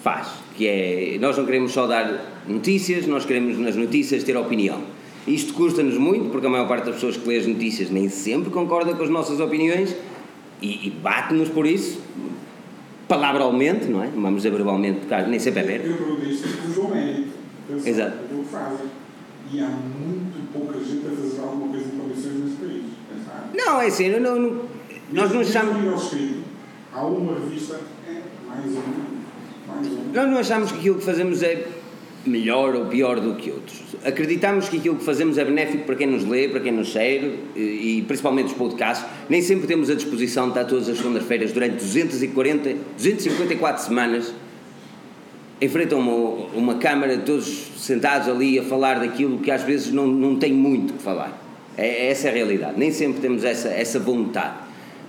faz. Que é, nós não queremos só dar notícias, nós queremos nas notícias ter opinião. Isto custa-nos muito, porque a maior parte das pessoas que lê as notícias nem sempre concorda com as nossas opiniões e, e bate-nos por isso, palavralmente, não é? Não vamos dizer verbalmente, porque nem sempre é ver. Eu perguntei isto porque o João. Eu sei Exato. o que fazem. E há muito pouca gente a fazer alguma coisa em condições nesse país. Sabe? Não, é assim, eu não, não- nós não achamos, há uma revista, é mais um, mais um. nós não achamos que aquilo que fazemos é melhor ou pior do que outros. Acreditamos que aquilo que fazemos é benéfico para quem nos lê, para quem nos segue e, principalmente os podcasts. Nem sempre temos a disposição de estar todas as segundas-feiras durante 240, 254 semanas em frente a uma, uma câmara, todos sentados ali a falar daquilo que às vezes não, não tem muito que falar. É, essa é a realidade. Nem sempre temos essa, essa vontade.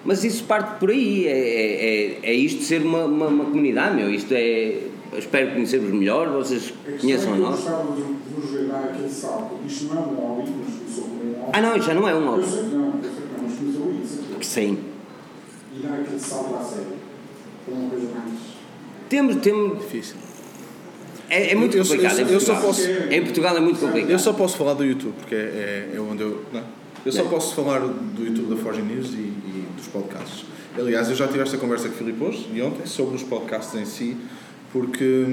Mas isso parte por aí. É, é, é- é isto ser uma, uma, uma comunidade, meu. Isto é. Eu Espero conhecer-vos melhor, vocês conheçam é a que eu nós. gostava de de vos ver dar aquele salto. Isto não é um um hobby. Ah, não, já não é um Eu hobby. sei que não, eu sei que não, mas começou isso. Sim. E dar aquele salto à série. Foi uma coisa mais. Temos. temos Difícil. é, é muito Eu- eu- complicado. eu em só Portugal. posso- Em Portugal é muito complicado. Eu só posso falar do YouTube, porque é, é, é onde eu. Não? Eu só Não. posso falar do YouTube da Forge News e, e dos podcasts. Aliás, eu já tive esta conversa com o Filipe hoje e ontem sobre os podcasts em si, porque,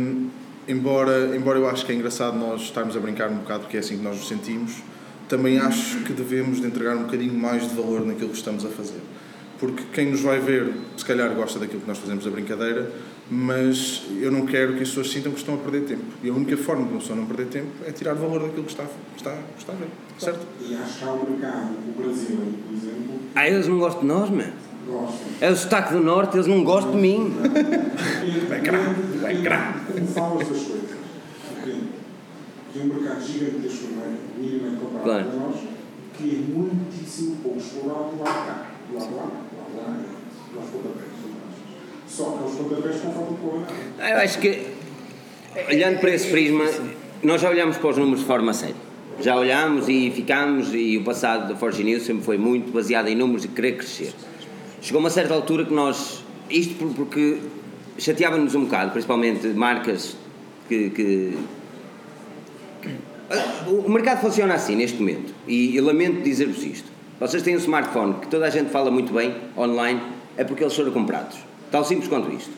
embora, embora eu acho que é engraçado nós estarmos a brincar um bocado, porque é assim que nós nos sentimos, também acho que devemos de entregar um bocadinho mais de valor naquilo que estamos a fazer. Porque quem nos vai ver, se calhar gosta daquilo que nós fazemos a brincadeira, mas eu não quero que as pessoas sintam que estão a perder tempo. E a única forma de uma pessoa não perder tempo é tirar valor daquilo que está, está, está a ver. Certo? E acho que há um mercado, o Brasil, por exemplo, Ah, eles não gostam de nós, mano. É o sotaque do norte, eles não gostam de mim. Vai crá, vai crá. Como falas das coisas? Que é um mercado gigantesco, não é? minimamente comparado a nós, que é muitíssimo pouco explorado do lado de cá. Do lado de lá, do lado de lá, é, aos pontapés. Só que aos pontapés com falta de qualidade. Ah, Eu acho que, olhando para esse prisma, nós já olhamos para os números de forma séria. Já olhamos e ficámos, e o passado da Forge News sempre foi muito baseado em números e querer crescer. Chegou uma certa altura que nós, isto por- porque chateava-nos um bocado, principalmente marcas que, que- O mercado funciona assim neste momento, e lamento dizer-vos isto. Vocês têm um smartphone que toda a gente fala muito bem online, é porque eles foram comprados. Tal simples quanto isto.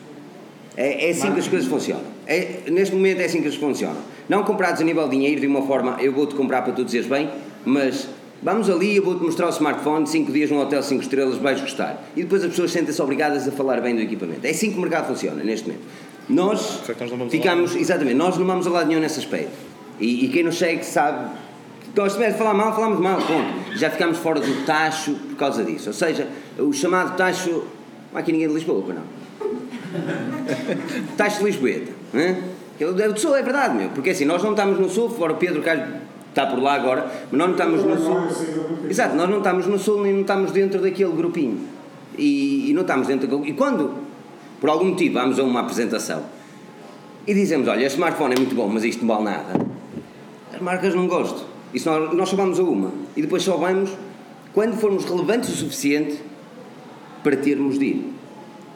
É, é assim que as coisas funcionam. É, neste momento é assim que as coisas funcionam. Não comprados a nível de dinheiro, de uma forma, eu vou-te comprar para tu dizeres bem, mas vamos ali, eu vou-te mostrar o smartphone, 5 dias num hotel 5 estrelas, vais gostar. E depois as pessoas sentem-se obrigadas a falar bem do equipamento. É assim que o mercado funciona neste momento. Nós que nós não vamos ficamos, exatamente, nós não vamos a lado nenhum nesse aspecto. E, e quem nos segue sabe nós estivermos a falar mal, falamos mal, ponto. Já ficámos fora do tacho por causa disso. Ou seja, o chamado tacho. Não há aqui ninguém de Lisboa, não? Tacho de Lisboeta. Eu, eu sou, é verdade, meu. Porque assim, nós não estamos no sul, fora o Pedro Carlos está por lá agora, mas nós não estamos no sul. Exato, nós não estamos no sul nem não estamos dentro daquele grupinho. E, e não estamos dentro daquele. E quando, por algum motivo, vamos a uma apresentação e dizemos: Olha, este smartphone é muito bom, mas isto não vale nada. As marcas não gostam. Isso nós, nós só vamos a uma. E depois só vamos quando formos relevantes o suficiente para termos de ir.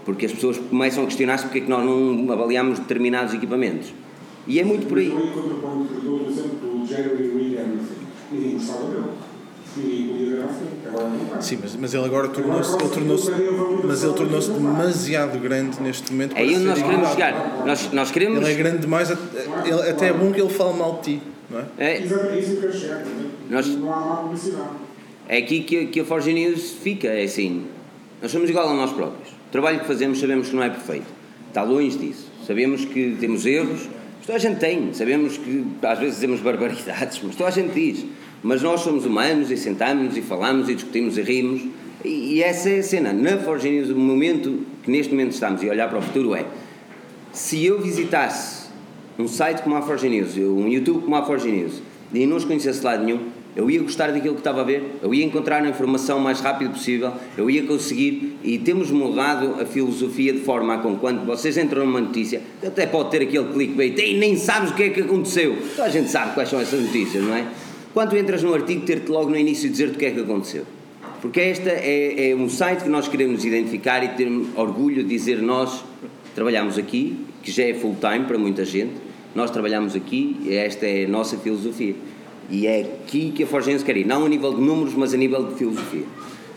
Porque as pessoas começam a questionar-se porque é que nós não avaliamos determinados equipamentos. E é muito por aí. Do Jerry Reed Everything. Ninguém gostava dele. Ninguém podia ver à frente. Agora não está. Sim, mas, mas ele agora tornou-se ele tornou-se mas ele tornou-se demasiado grande neste momento É aí onde nós queremos chegar. Nós, nós queremos. Ele é grande demais, até- ele- até é bom que ele fale mal de ti, não é? É, Exato, é isso que eu entende? Nós- Não há má publicidade. é aqui que, que a Forge News fica. É assim. Nós somos igual a nós próprios. O trabalho que fazemos sabemos que não é perfeito. Está longe disso. Sabemos que temos erros. Toda a gente tem. Sabemos que às vezes dizemos barbaridades, mas toda a gente diz. Mas nós somos humanos e sentamos e falamos e discutimos e rimos. E, essa é a cena. Na Forge News, o momento que neste momento estamos e olhar para o futuro é se eu visitasse um site como a Forge News, um YouTube como a Forge News, e não os conhecesse lado nenhum, eu ia gostar daquilo que estava a ver, eu ia encontrar a informação mais rápido possível, eu ia conseguir, e temos mudado a filosofia de forma a quando vocês entram numa notícia, até pode ter aquele clickbait, e nem sabes o que é que aconteceu. Toda a gente sabe quais são essas notícias, não é? Quando entras no artigo, ter-te logo no início dizer-te o que é que aconteceu. Porque esta é, é um site que nós queremos identificar e ter orgulho de dizer nós trabalhamos aqui, que já é full time para muita gente, nós trabalhamos aqui e esta é a nossa filosofia. E é aqui que a Forgense quer ir, não a nível de números, mas a nível de filosofia.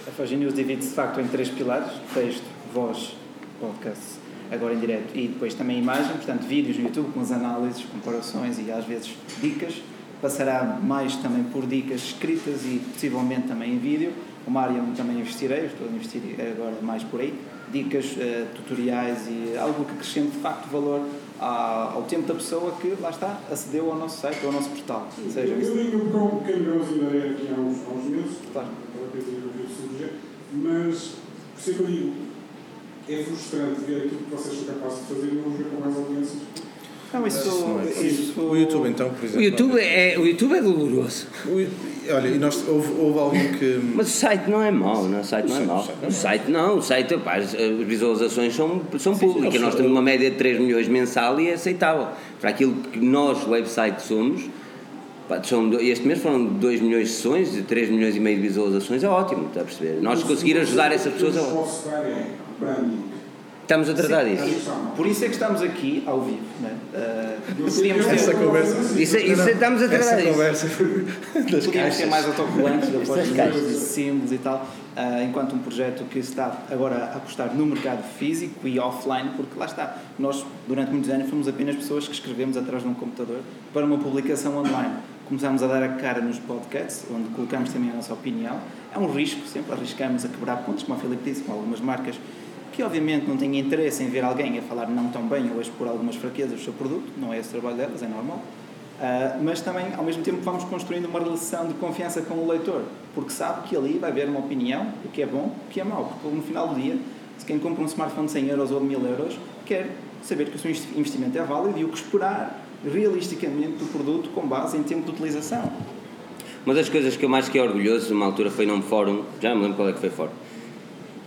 A Forge News divide-se de facto em três pilares: texto, voz, podcast, agora em direto, e depois também imagem, portanto, vídeos no YouTube com as análises, comparações e às vezes dicas. Passará mais também por dicas escritas e possivelmente também em vídeo. O Mário também investirei, estou a investir agora mais por aí. Dicas, eh, tutoriais e algo que acrescente de facto valor ao tempo da pessoa que, lá está, acedeu ao nosso site ou ao nosso portal. Seja Eu digo que um pequeno grãozinho de areia aqui há uns, há uns meses, Claro. aquela que mas por isso é que eu digo, é frustrante ver aquilo que vocês são capazes de fazer e não ver com mais audiências. Não, isso, não é isso, O YouTube, então, por O exemplo. YouTube é, o YouTube é doloroso, O- Olha, e nós, houve, houve alguém que. mas o site não é mau, não, o site não é mau. O site não, o site, pá, as visualizações são, são públicas, nós temos uma média de 3 milhões mensal e é aceitável. Para aquilo que nós, website, somos, pá, são, este mês foram 2 milhões de sessões e 3 milhões e meio de visualizações, é ótimo, está a perceber? Nós conseguir ajudar essas pessoas, é O ótimo. Estamos a tratar disso. Por isso é que estamos aqui ao vivo. Né? Uh, podíamos é Essa ter, conversa. Isso, é- isso é- estamos a tratar Essa disso. conversa das podíamos ter mais autocolantes de símbolos e tal, uh, enquanto um projeto que está agora a apostar no mercado físico e offline, porque lá está, nós durante muitos anos fomos apenas pessoas que escrevemos atrás de um computador para uma publicação online. Começámos a dar a cara nos podcasts, onde colocamos também a nossa opinião. É um risco, sempre arriscamos a quebrar pontos, como a Filipe disse, com algumas marcas que obviamente não têm interesse em ver alguém a falar não tão bem ou a expor algumas fraquezas do seu produto, não é esse o trabalho delas, é normal. Uh, mas também, ao mesmo tempo, vamos construindo uma relação de confiança com o leitor, porque sabe que ali vai haver uma opinião, o que é bom, o que é mau, porque no final do dia, se quem compra um smartphone de 100 euros ou de 1000 euros quer saber que o seu investimento é válido e o que esperar realisticamente do produto com base em tempo de utilização. Uma das coisas que eu mais fiquei orgulhoso numa altura foi num fórum, já não me lembro qual é que foi fórum.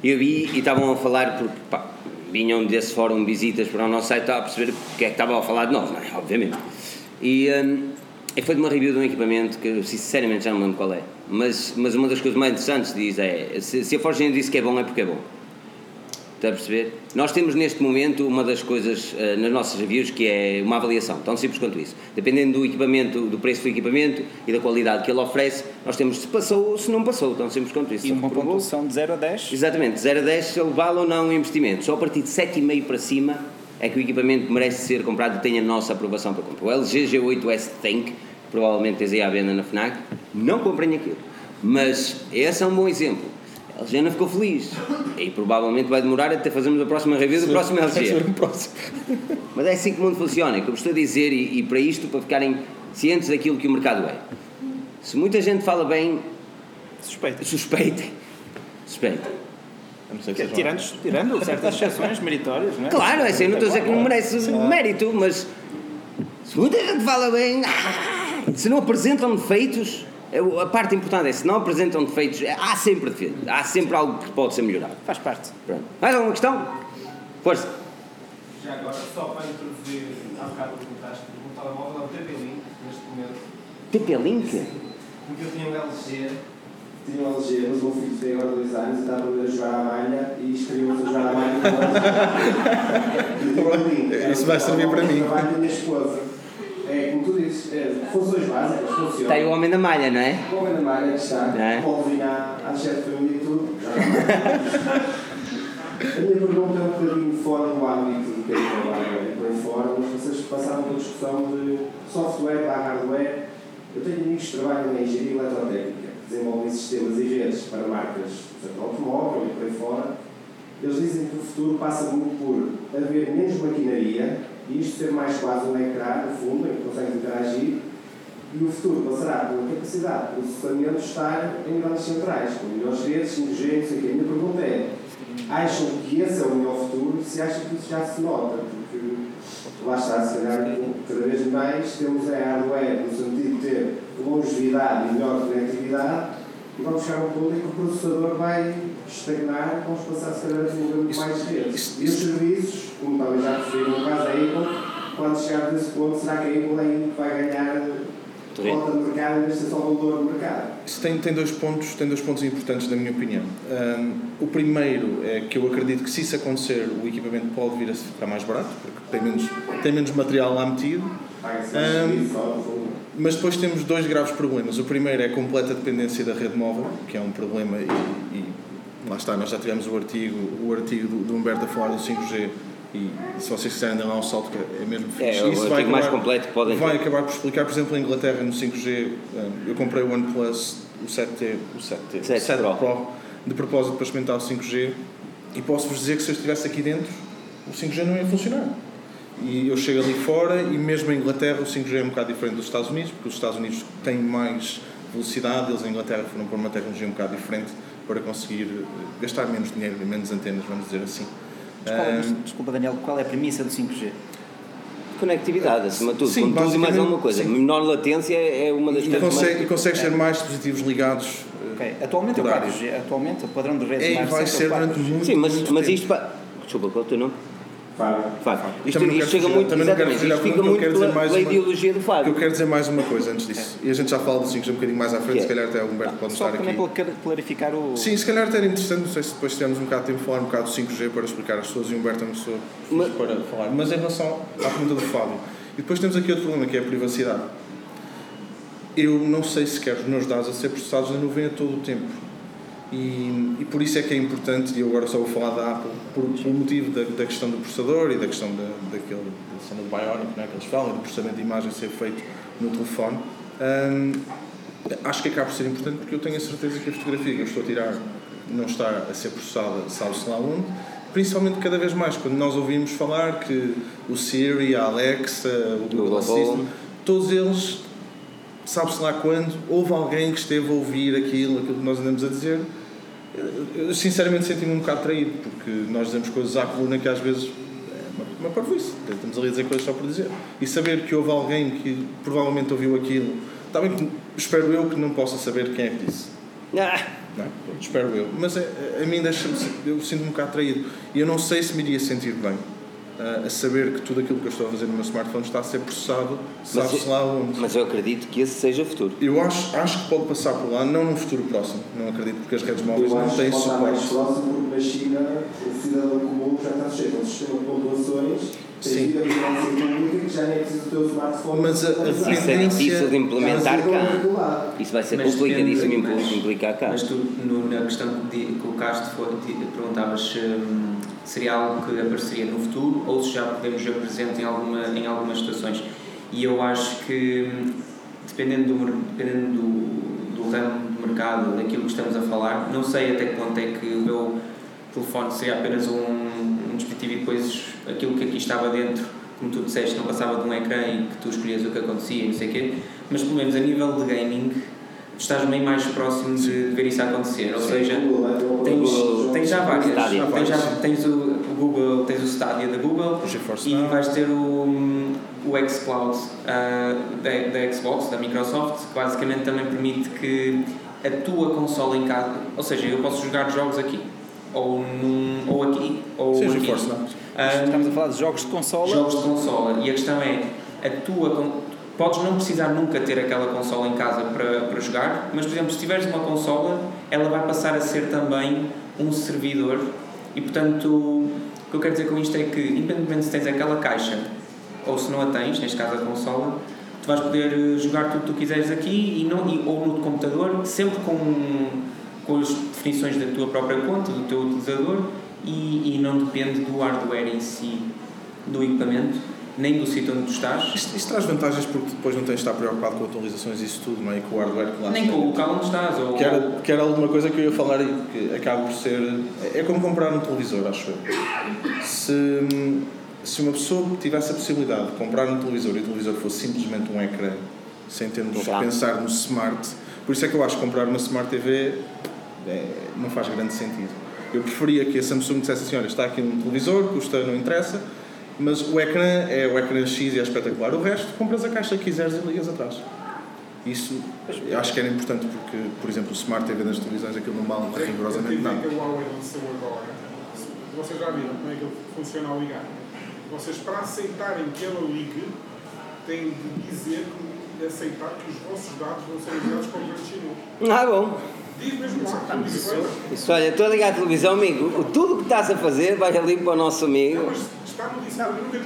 Eu vi e estavam a falar, porque pá, vinham desse fórum visitas para o nosso site, a perceber o que é que estavam a falar de nós, não é? Obviamente. E, um, e foi de uma review de um equipamento que eu sinceramente já não lembro qual é. Mas, mas uma das coisas mais interessantes diz é: se, se a Forge disse que é bom, é porque é bom. Está a perceber? Nós temos neste momento uma das coisas uh, nas nossas reviews que é uma avaliação, tão simples quanto isso. Dependendo do equipamento, do preço do equipamento e da qualidade que ele oferece, nós temos se passou ou se não passou, tão simples quanto isso. E uma pontuação de 0 a 10? Exatamente, 0 a 10 se ele vale ou não o investimento. Só a partir de 7,5 para cima é que o equipamento merece ser comprado e tem a nossa aprovação para compra. O LG G8S Tank, provavelmente tens aí à venda na FNAC, não comprem aquilo. Mas esse é um bom exemplo a LG não ficou feliz. E provavelmente vai demorar até fazermos a próxima review do próximo LG. Mas é assim que o mundo funciona. É que eu estou a dizer, e, e, para isto, para ficarem cientes daquilo que o mercado é. Se muita gente fala bem. Suspeitem. Suspeitem. Suspeitem. Se tirando, tirando certas exceções meritórias, não é? Claro, é assim, não estou a dizer que não merece mérito, mas se muita gente fala bem, se não apresentam defeitos, a parte importante é se não apresentam defeitos, é, há sempre defeitos, há sempre algo que pode ser melhorado. Faz parte. Pronto. Mais alguma questão? Força. Já agora, só para introduzir, há bocado perguntaste, o telemóvel é o TP-Link neste momento. TP-Link? Porque eu tinha um LG tinha um LG, mas o meu filho tem agora dois anos e estava a jogar à malha e escreveu-se a jogar à malha Isso vai servir para mim. Trabalho da minha esposa. É, como tu dizes, é, funções básicas, funciona. Está aí o homem da malha, não é? O homem da malha que está, é? pode vir à, à chefe de família e tudo. a minha pergunta é um bocadinho fora do âmbito do que é que trabalho, por aí fora, mas vocês passaram pela discussão de software barra hardware. Eu tenho amigos que trabalham em engenharia eletrotécnica, desenvolvem sistemas e redes para marcas do automóvel e por aí fora. Eles dizem que o futuro passa muito por haver menos maquinaria isto ser mais quase um ecrã, no fundo, em que consegues interagir, e o futuro passará pela capacidade de processamento estar em grandes centrais, com de redes, 5G, não sei o quê. A minha pergunta é, acham que esse é o melhor futuro? Se acham que isso já se nota? Porque, lá está, se calhar, cada vez mais temos a hardware, no sentido de ter longevidade e melhor conectividade, e vamos chegar a um ponto em que o processador vai estagnar, vamos passar se calhar a desenvolver mais redes. E os serviços, como também já referi no caso da Apple, quando chegar nesse ponto, será que a Apple aí vai ganhar cota de mercado em vez de ser só valor de mercado? Isso tem, tem, dois pontos, tem dois pontos importantes, na minha opinião. Um, o primeiro é que eu acredito que, se isso acontecer, o equipamento pode vir a ficar mais barato, porque tem menos, tem menos material lá metido. Um, mas depois temos dois graves problemas. O primeiro é a completa dependência da rede móvel, que é um problema, e, e lá está, nós já tivemos o artigo, o artigo do, do Humberto a falar do 5G. E se vocês quiserem dar um salto, é mesmo fixe. É, Isso vai acabar, mais completo podem Vai ter. acabar por explicar, por exemplo, em Inglaterra, no 5G, eu comprei o OnePlus, o 7T, o 7T, 7, 7 Pro. Pro, de propósito para experimentar o 5G, e posso-vos dizer que se eu estivesse aqui dentro, o 5G não ia funcionar. E eu chego ali fora e mesmo em Inglaterra o 5G é um bocado diferente dos Estados Unidos, porque os Estados Unidos têm mais velocidade, eles em Inglaterra foram por uma tecnologia um bocado diferente para conseguir eh, gastar menos dinheiro e menos antenas, vamos dizer assim. Desculpa, desculpa, Daniel, qual é a premissa do 5G? Conectividade, acima de tudo. Sim, tudo e mais alguma coisa. Sim. Menor latência é uma das e coisas consegue, mais... E consegues ter mais dispositivos ligados. Okay. Atualmente é o 4G, atualmente o padrão de rede é, mais vai ser durante muito Sim, mas, muito mas tempo. isto... Pa... Desculpa, qual é o teu nome? Fábio. Fábio. Isto, isto chega muito, também quero isto fica muito pela, pela uma, ideologia do Fábio. Eu quero dizer mais uma coisa antes disso. É. E a gente já fala do 5G um bocadinho mais à frente, é. se calhar até o Humberto pode Só estar aqui. Só também para clarificar o... Sim, se calhar até era interessante, não sei se depois tivermos um bocado de tempo falar um bocado do 5G para explicar às pessoas e o Humberto é uma pessoa mas, para falar. Mas em relação à pergunta do Fábio, e depois temos aqui outro problema que é a privacidade. Eu não sei se quero os meus dados a ser processados na nuvem a todo o tempo e, e, por isso é que é importante, e eu agora só vou falar da Apple, por, por motivo da, da, questão do processador e da questão da, daquele, da questão do Bionic, né, que eles falam, do processamento de imagem ser feito no telefone. Acho que acaba por ser importante porque eu tenho a certeza que a fotografia que eu estou a tirar não está a ser processada, sabe-se lá onde, principalmente cada vez mais quando nós ouvimos falar que o Siri, a Alexa, o Google Assistant, todos eles, sabe-se lá quando, houve alguém que esteve a ouvir aquilo, aquilo que nós andamos a dizer. Eu, sinceramente senti-me um bocado traído, porque nós dizemos coisas à coluna que às vezes é uma, parvoíce. Estamos ali a dizer coisas só por dizer. E saber que houve alguém que provavelmente ouviu aquilo, está bem que espero eu que não possa saber quem é que disse. Ah, Não, é? espero eu. Mas a, a mim deixa-me. Eu sinto-me um bocado traído. E eu não sei se me iria sentir bem a saber que tudo aquilo que eu estou a fazer no meu smartphone está a ser processado, sabe-se lá onde. mas eu acredito que esse seja o futuro. Eu acho, acho que pode passar por lá, não num futuro próximo. Não acredito, porque as redes móveis Eu não acho têm que pode estar mais suporte. próximo porque na China o cidadão comum já está sujeito a um sistema de pontuações, Sim. vida vigilância pública que já nem é preciso do teu smartphone. Mas a- a. Isso é difícil de implementar eu cá. Isso vai ser Mas complicadíssimo mas- implicar cá. Mas tu, no- na questão que colocaste, foi, ti- perguntavas hum, seria algo que apareceria no futuro ou se já podemos ver presente em, alguma, em algumas situações. E eu acho que, dependendo do, dependendo do, do ramo do mercado, daquilo que estamos a falar, não sei até que ponto é que o meu telefone seria apenas um, um dispositivo e depois aquilo que aqui estava dentro, como tu disseste, não passava de um ecrã e que tu escolhias o que acontecia e não sei o quê, mas pelo menos a nível de gaming estás meio mais próximo de ver isso acontecer, ou seja, tens, tens já várias, Stadia. tens, já, tens o, Google, tens o Stadia da Google e vais ter o, o xCloud ah, da, da Xbox, da Microsoft, que basicamente também permite que a tua consola em casa, ou seja, eu posso jogar jogos aqui, ou, num, ou aqui, ou Sim, aqui. GeForce Now. Ah, Estamos a falar de jogos de consola. jogos de consola e a questão é a tua podes não precisar nunca ter aquela consola em casa para, para jogar mas por exemplo se tiveres uma consola ela vai passar a ser também um servidor. E portanto o que eu quero dizer com isto é que independentemente se tens aquela caixa ou se não a tens, neste caso a consola tu vais poder eh, jogar tudo o que tu quiseres aqui e não, e, ou no computador sempre com, com as definições da tua própria conta, do teu utilizador e, e não depende do hardware em si do equipamento, nem do sítio onde tu estás, Isto, isto traz vantagens porque depois não tens de estar preocupado com atualizações e isso tudo, não é? E com o hardware que lá nem com o local onde estás. Ou, Que era, que era alguma coisa que eu ia falar aí, que acaba por ser. É como comprar um televisor, acho eu. Se, se uma pessoa tivesse a possibilidade de comprar um televisor e o televisor fosse simplesmente um ecrã, sem termos de pensar no smart, por isso é que eu acho que comprar uma Smart TV é, não faz grande sentido. Eu preferia que a Samsung dissesse assim: olha, está aqui um televisor, custa, não interessa, mas o ecrã é o ecrã X e é espetacular. O resto, compras a caixa que quiseres e ligas atrás. Isso eu acho que era importante porque, por exemplo, o Smart TV nas televisões aquilo não vale rigorosamente nada. que a Huawei lançou agora. Vocês já viram como é que ele funciona ao ligar? Vocês, para aceitarem que ela ligue, têm de dizer que aceitar que os vossos dados vão ser enviados para o governo chinês. Ah, bom. Isso, olha, estou a ligar a televisão, amigo. O- Tudo o que estás a fazer vai ali para o nosso amigo.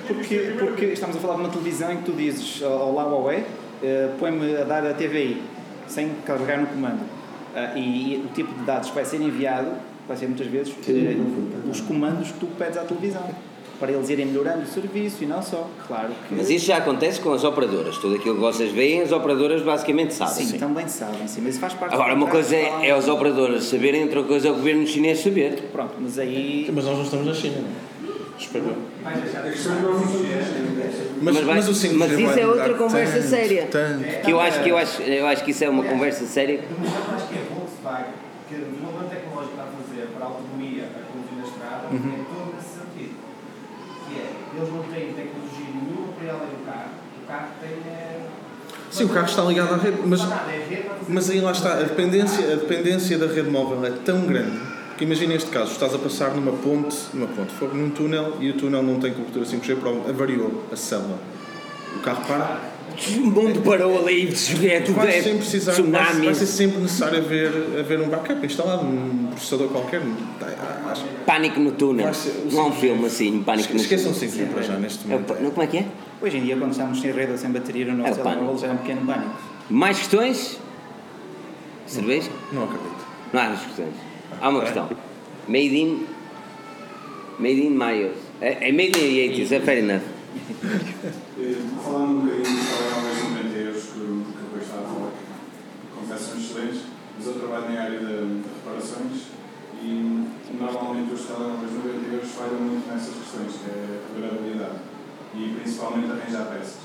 Porque, porque estamos a falar de uma televisão em que tu dizes ao lá Huawei, eh, põe-me a dar a TVI, sem carregar no comando. Ah, e, e o tipo de dados que vai ser enviado vai ser muitas vezes eh, os comandos que tu pedes à televisão. Para eles irem melhorando o serviço e não só. Claro que. Mas isso já acontece com as operadoras. Tudo aquilo que vocês veem, as operadoras basicamente sabem. Sim, também sabem, sim, mas isso faz parte Agora, uma coisa é, é as operadoras saberem, outra coisa é o governo chinês saber. Pronto, mas aí. Mas nós não estamos na China, não é? Espero Mas, Mas mas o 5G mas isso vai é outra conversa tanto, séria. Tanto. Que eu acho que, eu acho, eu acho que isso é uma conversa séria. Mas eu acho que a Volkswagen, que o desenvolvimento tecnológico está a fazer para a autonomia a conduzir na estrada, Uhum. Eles não têm tecnologia nenhuma para ir além do carro. O carro tem. É... Sim, o carro está ligado à rede, mas, é rede fazer mas aí lá está, a dependência, a dependência da rede móvel é tão grande que imagina este caso, estás a passar numa ponte, numa ponte, num túnel e o túnel não tem cobertura 5G, pronto, avariou a célula. O carro para, O mundo parou ali, é tudo vai é sempre precisar, vai, vai ser sempre necessário haver, haver um backup instalado, um processador qualquer. Acho, pânico no túnel. Ser- Não há um filme assim, pânico no esqueçam túnel. 5G para já neste É momento. não, Como é que é? Hoje em dia, quando estamos sem rede ou sem bateria no É nosso telemóvel, já é um pequeno pânico. Mais questões? Cerveja? Não acredito. Não há mais questões. Há uma questão. Made in. Made in Mayos. É, é made in 80s, é fair enough. Eh, Falando um bocadinho de telemóveis não penteiros, que, que eu depois estava a falar, que confesso são excelentes, mas eu trabalho na área de, de reparações e normalmente os telemóveis 90 euros falham muito nessas questões, que é a durabilidade. E principalmente arranjar peças.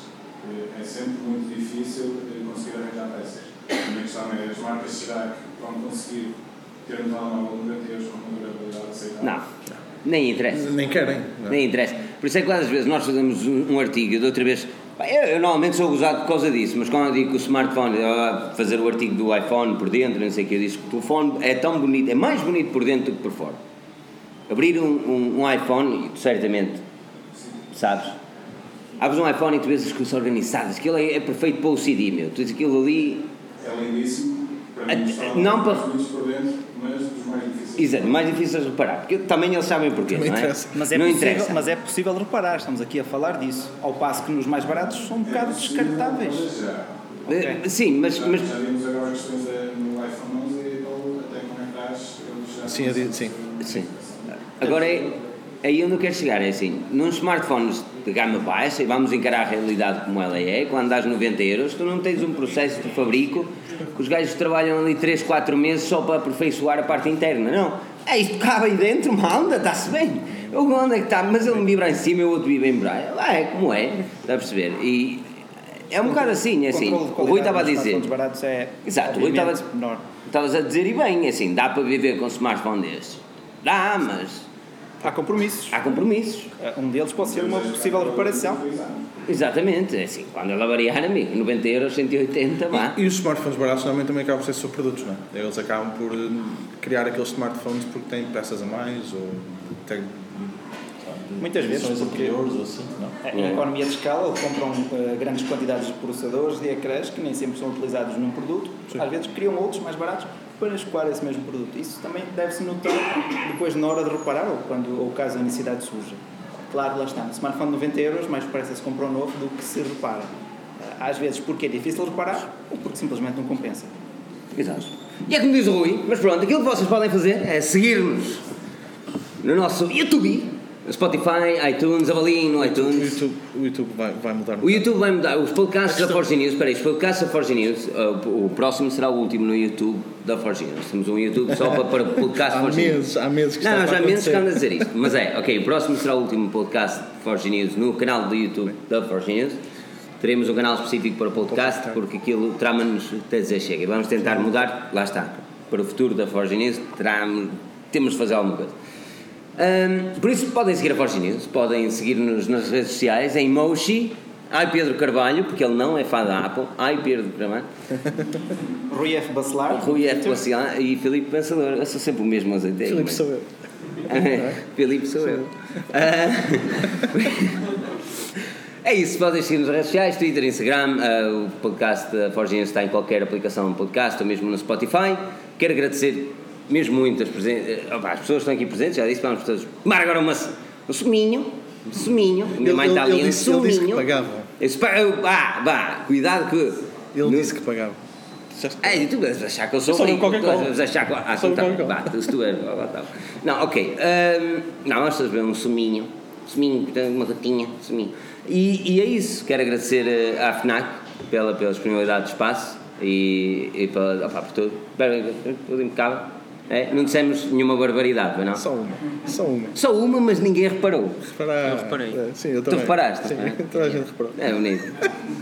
Eh, É sempre muito difícil conseguir arranjar peças. A minha questão é, as marcas será que vão conseguir ter um telemóvel de 90 euros com uma durabilidade aceitável? Não, nem interessa. Nem querem. não. Nem interessa. Por isso é que às vezes nós fazemos um, um artigo, eu da outra vez. Eu, eu normalmente sou usado por causa disso, mas quando eu digo que o smartphone, ah, fazer o artigo do iPhone por dentro, não sei o que, eu disse que o telefone é tão bonito, é mais bonito por dentro do que por fora. Abrir um, um, um iPhone, e certamente sabes, abres um iPhone e tu vês as coisas organizadas, aquilo é, é perfeito para o CD, meu. Tu dizes aquilo ali, É lindíssimo, para mim não para- por dentro, mas dos mais difíceis. exato, mais difícil de reparar, porque também eles sabem porquê, Também não é? interessa. Mas é, não possível, interessa. mas é possível reparar, estamos aqui a falar disso. Ao passo que nos mais baratos são um bocado descartáveis. Mas já. Eh, Sim, mas, Já, mas já vimos agora questões no iPhone 11 e Apple até eles já Sim, eu digo- sim. Sim. Agora é aí onde eu quero chegar, é assim, nos smartphones de gama baixa, e vamos encarar a realidade como ela é, quando dás 90 euros, tu não tens um processo de fabrico que os gajos trabalham ali 3, 4 meses só para aperfeiçoar a parte interna, não. É isto cabe aí dentro, mal, anda, está-se bem. Eu, onde é que está? Mas ele me vibra em cima e o outro vibra em baixo. Ah, é como é, está a perceber? E é um bocado assim, é assim. O Rui estava a dizer. baratos é Exato, o Rui estava, estavas a dizer e bem, assim, dá para viver com um smartphone destes. Dá, mas Há compromissos. há compromissos. Um deles pode ser uma possível reparação. Exatamente, é assim, quando ela variar, amigo, 90 euros, 180, vá. E os smartphones baratos normalmente também acabam por ser subprodutos, não é? Eles acabam por eh, criar aqueles smartphones porque têm peças a mais ou têm Muitas vezes, porque assim, não? em economia de escala, eles compram eh, grandes quantidades de processadores, de ecrãs, que nem sempre são utilizados num produto. Às vezes criam outros mais baratos para escoar esse mesmo produto. Isso também deve-se notar depois na hora de reparar ou, quando, ou caso a necessidade surja. Claro, lá está. No smartphone de 90 euros, mais depressa se compra um novo do que se repara. Eh, Às vezes porque é difícil reparar ou porque simplesmente não compensa. Exato. E é como diz o Rui, mas pronto, aquilo que vocês podem fazer é seguir-nos no nosso YouTube, Spotify, iTunes, avaliem no O iTunes. YouTube, o YouTube vai, vai mudar. O YouTube vai mudar, os podcasts da Forge News, espera aí, os podcasts da Forge News, uh, o próximo será o último no YouTube da Forge News. Temos um YouTube só para, para podcast Há Forge News. meses, há meses que Não, está já há meses que ando a dizer isto. Mas é, ok, o próximo será o último podcast de Forge News no canal do YouTube da Forge News. Teremos um canal específico para podcast, porque aquilo trama-nos até dizer chega. Vamos tentar mudar, lá está, para o futuro da Forge News, terá- temos de fazer alguma coisa. Hum, por isso podem seguir a Forge News, podem seguir-nos nas redes sociais, em Moshi, ai Pedro Carvalho, porque ele não é fã da Apple, ai Pedro Carvalho, Rui F. Bacelar. Rui F. Bacilar e Filipe Pensador, eu sou sempre o mesmo, mas até Filipe sou eu. Filipe sou eu. Ah, é isso, podem seguir nas redes sociais, Twitter, Instagram, ah, o podcast da Forginhas está em qualquer aplicação de podcast ou mesmo no Spotify. Quero agradecer mesmo muito as, presen- eh, opa, as pessoas que estão aqui presentes, já disse, vamos todos tomar agora uma, um suminho, um suminho, a minha Ele- mãe está ele- ali, ele um disse- ele disse que suminho. pagava. Eu disse, "Pá, eu- vá, cuidado que... Ele no- disse que pagava. É, tu vais achar que eu sou Só rico, tu vais achar que... Ah, Só então tá, vá, se tu és... ah, tá. Não, ok. ahm, não, vamos fazer um suminho. Suminho, portanto, uma gotinha, suminho. E, e é isso. Quero agradecer eh, à FNAC pela, pela disponibilidade de espaço e, e pela, opa, por tudo. Tudo impecável. É, não dissemos nenhuma barbaridade, não? Só uma. Só uma. Só uma, mas ninguém reparou. Reparar. Eu reparei. É, Sim, eu Tu também. reparaste? Sim, É. toda a gente reparou. É bonito.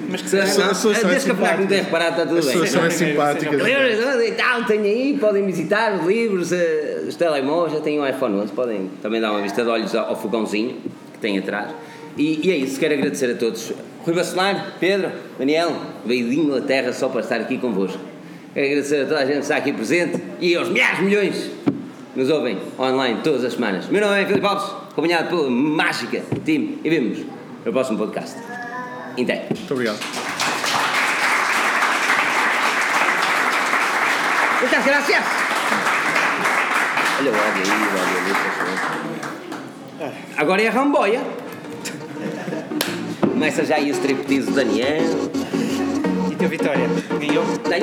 Mas que Se- As Desde que a FNAC não tem reparado, está tudo As bem. pessoas são é simpáticas. Tal, tem aí, podem visitar os livros, eh, os telemóveis, já têm o iPhone 11, podem também dar uma vista de olhos ao ao fogãozinho que tem atrás. E, e é isso, quero agradecer a todos. Rui Bacelar, Pedro, Daniel, veio de Inglaterra só para estar aqui convosco. Quero agradecer a toda a gente que está aqui presente e aos milhares, milhões que nos ouvem online todas as semanas. Meu nome é Filipe Alves, acompanhado pela mágica team e vemos no próximo podcast. Inteiro. Muito obrigado. Muchas gracias. Olha o áudio aí, o áudio ali. Agora é a ramboia. Começa já aí o striptease do Daniel e Vitória. Ganhou. Da